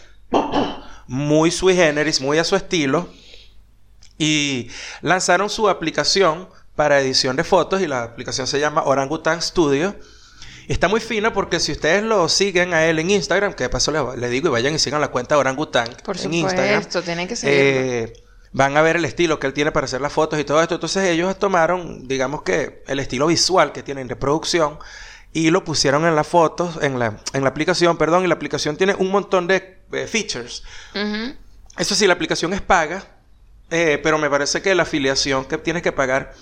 muy sui generis, muy a su estilo. Y lanzaron su aplicación para edición de fotos. Y la aplicación se llama Orangutan Studio. Está muy fina porque si ustedes lo siguen a él en Instagram, que de paso le, le digo y vayan y sigan la cuenta Orangutan Por en Instagram. tienen que. Eh, van a ver el estilo que él tiene para hacer las fotos y todo esto. Entonces ellos tomaron, digamos que el estilo visual que tienen de producción y lo pusieron en las fotos, en la, en la aplicación, perdón, y la aplicación tiene un montón de eh, features. Eso sí, la aplicación es paga, eh, pero me parece que la afiliación que tienes que pagar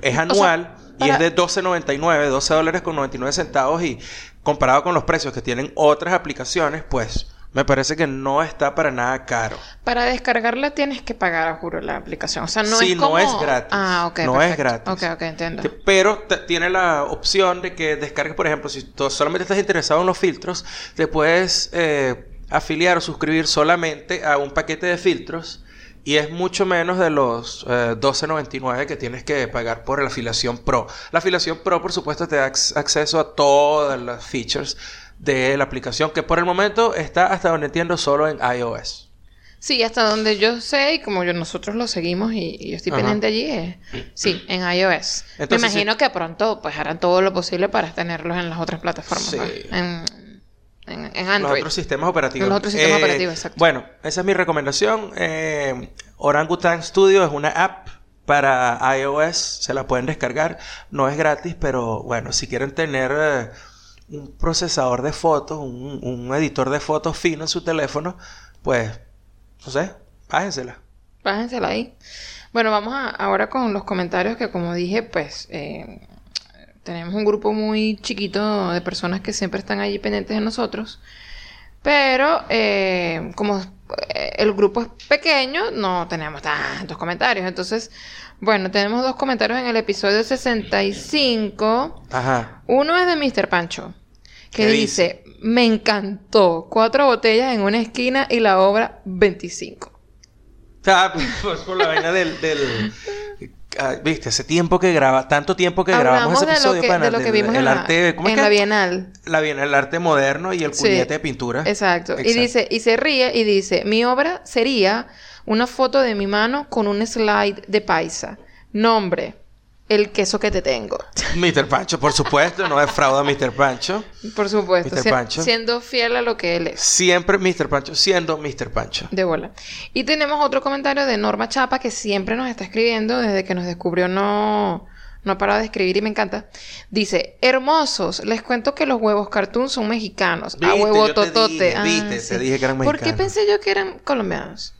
es anual y para- es de 12.99, 12 dólares con 99 centavos y comparado con los precios que tienen otras aplicaciones, pues me parece que no está para nada caro. Para descargarla tienes que pagar, juro, la aplicación. O sea, no Sí, es no como... es gratis. Ah, ok, No es gratis. Ok, ok, entiendo. Pero tiene la opción de que descargues, por ejemplo, si tú solamente estás interesado en los filtros, te puedes eh, afiliar o suscribir solamente a un paquete de filtros y es mucho menos de los eh, 12.99 que tienes que pagar por la afiliación Pro. La afiliación Pro, por supuesto, te da ac- acceso a todas las features de la aplicación que por el momento está hasta donde entiendo solo en iOS. Sí, hasta donde yo sé y como yo, nosotros lo seguimos y, y yo estoy Ajá. pendiente allí, es- sí, en iOS. Me imagino que pronto pues harán todo lo posible para tenerlos en las otras plataformas, Sí. ¿no? En en, en Los otros sistemas operativos. Los otros sistemas operativos, exacto. Bueno, esa es mi recomendación. Eh, Orangutan Studio es una app para iOS. Se la pueden descargar. No es gratis, pero bueno, si quieren tener eh, un procesador de fotos, un, un editor de fotos fino en su teléfono, pues, no sé, bájensela. Bájensela ahí. Bueno, vamos a- ahora con los comentarios que como dije, pues eh, tenemos un grupo muy chiquito de personas que siempre están allí pendientes de nosotros. Pero eh, como eh, el grupo es pequeño, no tenemos tantos comentarios. Entonces, bueno, tenemos dos comentarios en el episodio 65. Ajá. Uno es de Mr. Pancho, que ¿Qué dice, me encantó, cuatro botellas en una esquina y la obra 25. Ah, pues por la vaina del... del- Viste, hace tiempo que graba, tanto tiempo que grabamos ese de lo episodio, que, de lo que del- vimos el en, la, arte, ¿cómo es en que? la Bienal. La bien, el arte moderno y el Sí. de pintura. Exacto. Y dice, y se ríe y dice, mi obra sería una foto de mi mano con un slide de paisa. Nombre, el queso que te tengo. Mr. Pancho, por supuesto, no defrauda a Mr. Pancho. Por supuesto, Mr. si- Pancho. siendo fiel a lo que él es. Siempre Mr. Pancho, siendo Mr. Pancho. De bola. Y tenemos otro comentario de Norma Chapa que siempre nos está escribiendo desde que nos descubrió no no ha parado de escribir y me encanta. Dice, hermosos, les cuento que los huevos cartoon son mexicanos. a huevo yo te totote. dije, Ah, viste, te dije que eran ¿Por qué mexicanos. pensé yo que eran colombianos?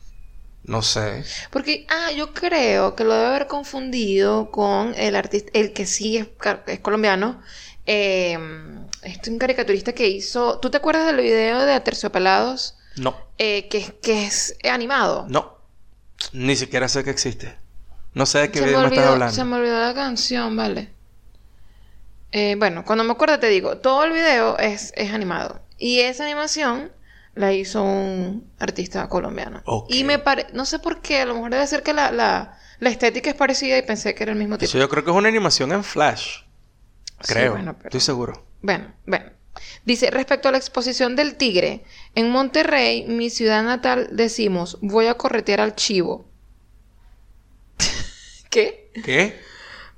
No sé. Porque, ah, yo creo que lo debe haber confundido con el artista, el que sí es, es colombiano. Eh, este un caricaturista que hizo. ¿Tú te acuerdas del video de Aterciopelados? No, Eh, que, es- que es animado. no. Ni siquiera sé que existe. No sé de qué se, me video me estás hablando. se me olvidó la canción, vale. Eh, bueno, cuando me acuerdo te digo, todo el video es, es animado. Y esa animación la hizo un artista colombiano. Y me parece, no sé por qué, a lo mejor debe ser que la, la, la estética es parecida y pensé que era el mismo tipo. Eso yo creo que es una animación en Flash. Sí, Creo. bueno, pero- Estoy seguro. Bueno, bueno. Dice, respecto a la exposición del tigre, en Monterrey, mi ciudad natal, decimos, voy a corretear al chivo. <laughs> ¿Qué? ¿Qué?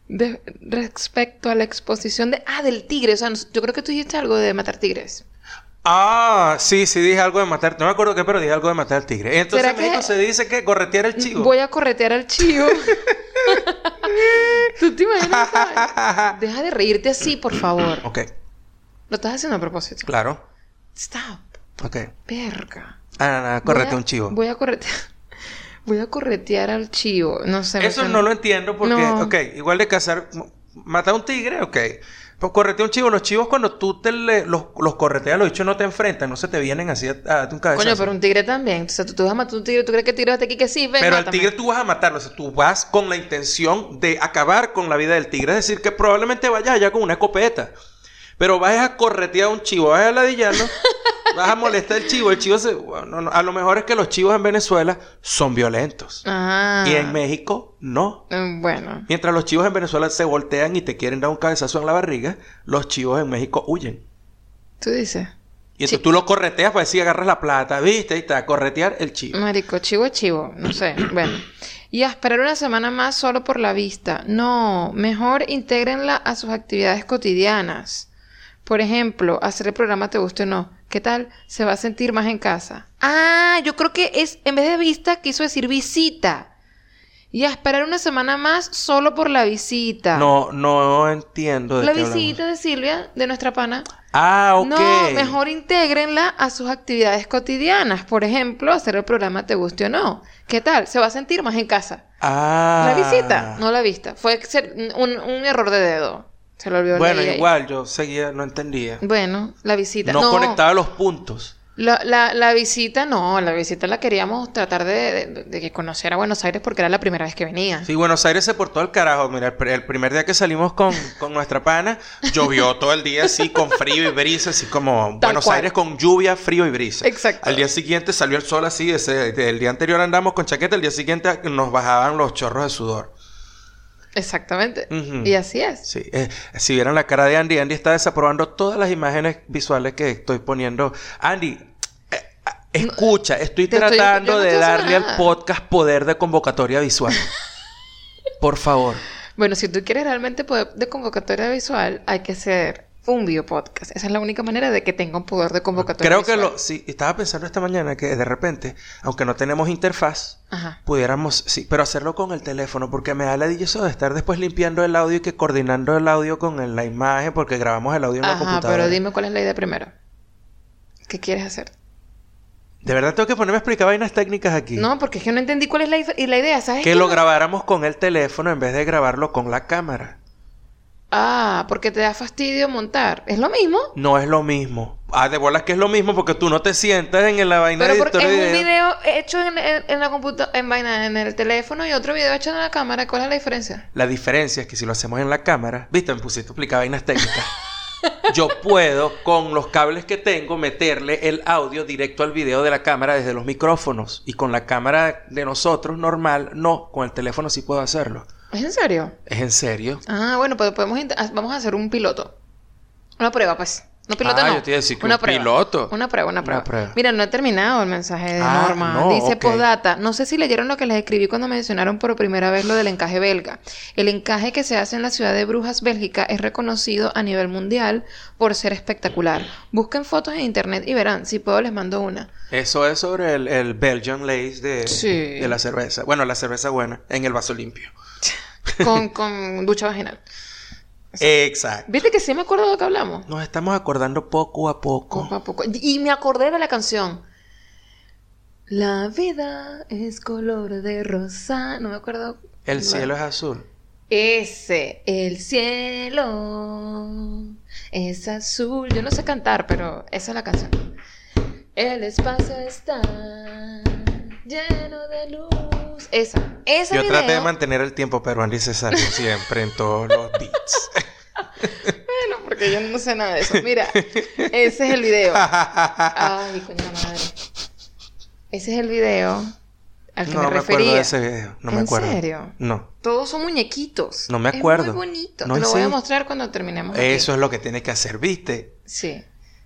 De- respecto a la exposición de... Ah, del tigre. O sea, yo creo que tú dijiste algo de matar tigres. Ah, sí, sí dije algo de matar. No me acuerdo qué, pero dije algo de matar al tigre. Entonces ¿Será en México que- se dice que corretear el chivo. Voy a corretear al chivo. <laughs> ¿Tú te imaginas? Deja de reírte así, por favor. ok, Lo estás haciendo a propósito. claro. Stop. Ok. Verga. Ah, no, no, correte a- un chivo. Voy a corretear. Voy a corretear al chivo. No sé. Eso no lo entiendo porque, No. ok, igual de cazar, matar a un tigre, ok. Pues corretea un chivo. Los chivos cuando tú te le- los, los correteas, los bichos no te enfrentan, no se te vienen así a, a darte un cabezazo. Coño, pero un tigre también. O sea, tú, tú vas a matar un tigre, ¿tú crees que el tigre va a estar aquí que sí? Ven, Pero al tigre tú vas a matarlo, o sea, tú vas con la intención de acabar con la vida del tigre, es decir, que probablemente vayas allá con una escopeta. Pero vas a corretear a un chivo, vas a ladillarlo, <laughs> vas a molestar al chivo, el chivo se... bueno, no, a lo mejor es que los chivos en Venezuela son violentos. Ah. Y en México, no. Mm, Bueno. Mientras los chivos en Venezuela se voltean y te quieren dar un cabezazo en la barriga, los chivos en México huyen. Tú dices. Y entonces tú lo correteas para decir agarras la plata, ¿viste? Y te va a corretear el chivo. Marico, chivo es chivo. No sé. <clears throat> Bueno. Y a esperar una semana más solo por la vista. No. Mejor intégrenla a sus actividades cotidianas. Por ejemplo, hacer el programa te guste o no. ¿Qué tal? Se va a sentir más en casa. Ah, yo creo que es, en vez de vista, quiso decir visita. Y a esperar una semana más solo por la visita. No, no entiendo de La qué hablamos. visita de Silvia, de nuestra pana. Ah, ok. No, mejor intégrenla a sus actividades cotidianas. Por ejemplo, hacer el programa Te guste o no. ¿Qué tal? Se va a sentir más en casa. Ah. La visita, no la vista. Fue un error de dedo. Se lo olvidó Bueno, ahí. igual, yo seguía, no entendía. Bueno, la visita. No, conectaba los puntos. La, la, la visita no, la visita la queríamos tratar de, de- de que conociera Buenos Aires porque era la primera vez que venía. Sí, Buenos Aires se portó al carajo. Mira, el, pr- el primer día que salimos con, con nuestra pana, llovió todo el día así, con frío y brisa, así como Tal Buenos cual. Aires con lluvia, frío y brisa. Exacto. Al día siguiente salió el sol así, ese, el día anterior andamos con chaqueta, el día siguiente nos bajaban los chorros de sudor. Exactamente. Y así es. Sí, eh, si vieran la cara de Andy, Andy está desaprobando todas las imágenes visuales que estoy poniendo. Andy, eh, ah, escucha, estoy te tratando no de darle al nada. podcast poder de convocatoria visual. <laughs> Por favor. Bueno, si tú quieres realmente poder de convocatoria visual, hay que ser un video podcast. Esa es la única manera de que tenga un poder de convocatoria. Creo que lo... Sí, estaba pensando esta mañana que de repente, aunque no tenemos interfaz, Ajá. pudiéramos... Sí, pero hacerlo con el teléfono, porque me da la eso de estar después limpiando el audio y que coordinando el audio con el- la imagen, porque grabamos el audio en la computadora. pero dime cuál es la idea primero. ¿Qué quieres hacer? De verdad tengo que ponerme a explicar vainas técnicas aquí. No, porque es que no entendí cuál es la, la idea, ¿sabes? Que lo No- grabáramos con el teléfono en vez de grabarlo con la cámara. Ah, porque te da fastidio montar. ¿Es lo mismo? No es lo mismo. Ah, de bolas que es lo mismo porque tú no te sientas en la vaina Pero de porque es un video. video hecho en, en- en la computadora, en vaina, en el teléfono y otro video hecho en la cámara. ¿Cuál es la diferencia? La diferencia es que si lo hacemos en la cámara, viste, me pusiste a explicar vainas técnicas. Yo puedo, con los cables que tengo, meterle el audio directo al video de la cámara desde los micrófonos. Y con la cámara de nosotros, normal, no. Con el teléfono sí puedo hacerlo. ¿Es en serio? ¿Es en serio? Ah, bueno, pues podemos ah, vamos a hacer un piloto. Una prueba, pues. No piloto, Ah, no. yo te iba a decir que una un prueba. piloto. Una prueba, una Una prueba. Mira, no he terminado el mensaje de Ah, Norma. no, Dice ok. postdata. No sé si leyeron lo que les escribí cuando mencionaron por primera vez lo del encaje belga. El encaje que se hace en la ciudad de Brujas, Bélgica, es reconocido a nivel mundial por ser espectacular. Busquen fotos en internet y verán. Si puedo, les mando una. Eso es sobre el, el Belgian Lace de, Sí. de la cerveza. Bueno, la cerveza buena, en el vaso limpio. <laughs> Con, con ducha vaginal. Exacto. ¿Viste que sí me acuerdo de lo que hablamos? Nos estamos acordando poco a poco. Poco a poco. Y me acordé de la canción. La vida es color de rosa. No me acuerdo. El cielo es azul. Ese, el cielo es azul. Yo no sé cantar, pero esa es la canción. El espacio está lleno de luz. Esa, esa Yo traté de mantener el tiempo, pero Andy se salió siempre en todos los beats. <laughs> Bueno, porque yo no sé nada de eso. Mira, ese es el video. Ay, coño la madre. Ese es el video al que no me me acuerdo refería. de ese video. No me ¿En acuerdo. serio? No. Todos son muñequitos. No me Es acuerdo. muy bonito. No Te lo voy a mostrar cuando terminemos. aquí. Eso es lo que tienes que hacer, ¿viste? Sí.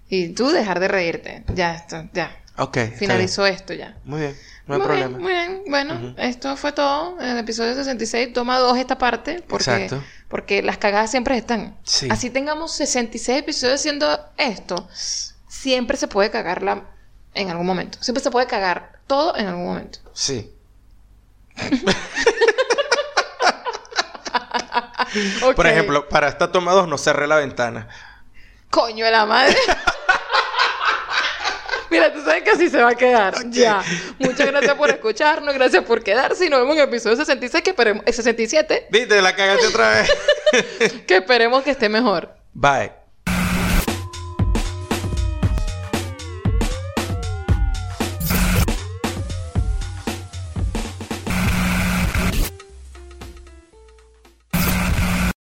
Y tú dejar de reírte. Ya, esto, ya. Ok. Finalizó esto ya. Muy bien. No hay muy problema. bien, muy bien. Bueno, esto fue todo en el episodio 66. Toma dos esta parte porque, Exacto. porque las cagadas siempre están. Sí. Así tengamos 66 episodios haciendo esto, siempre se puede cagarla en algún momento. Siempre se puede cagar todo en algún momento. Sí. <laughs> Por ejemplo, para esta toma 2 no cerré la ventana. Coño de la madre. <laughs> <laughs> Mira, tú sabes que así se va a quedar. Ya. Muchas gracias por escucharnos, gracias por quedarse y nos vemos en el episodio 66 que esperemos, eh, 67 ¿Viste? La cagaste otra vez. <laughs> que esperemos que esté mejor. Bye.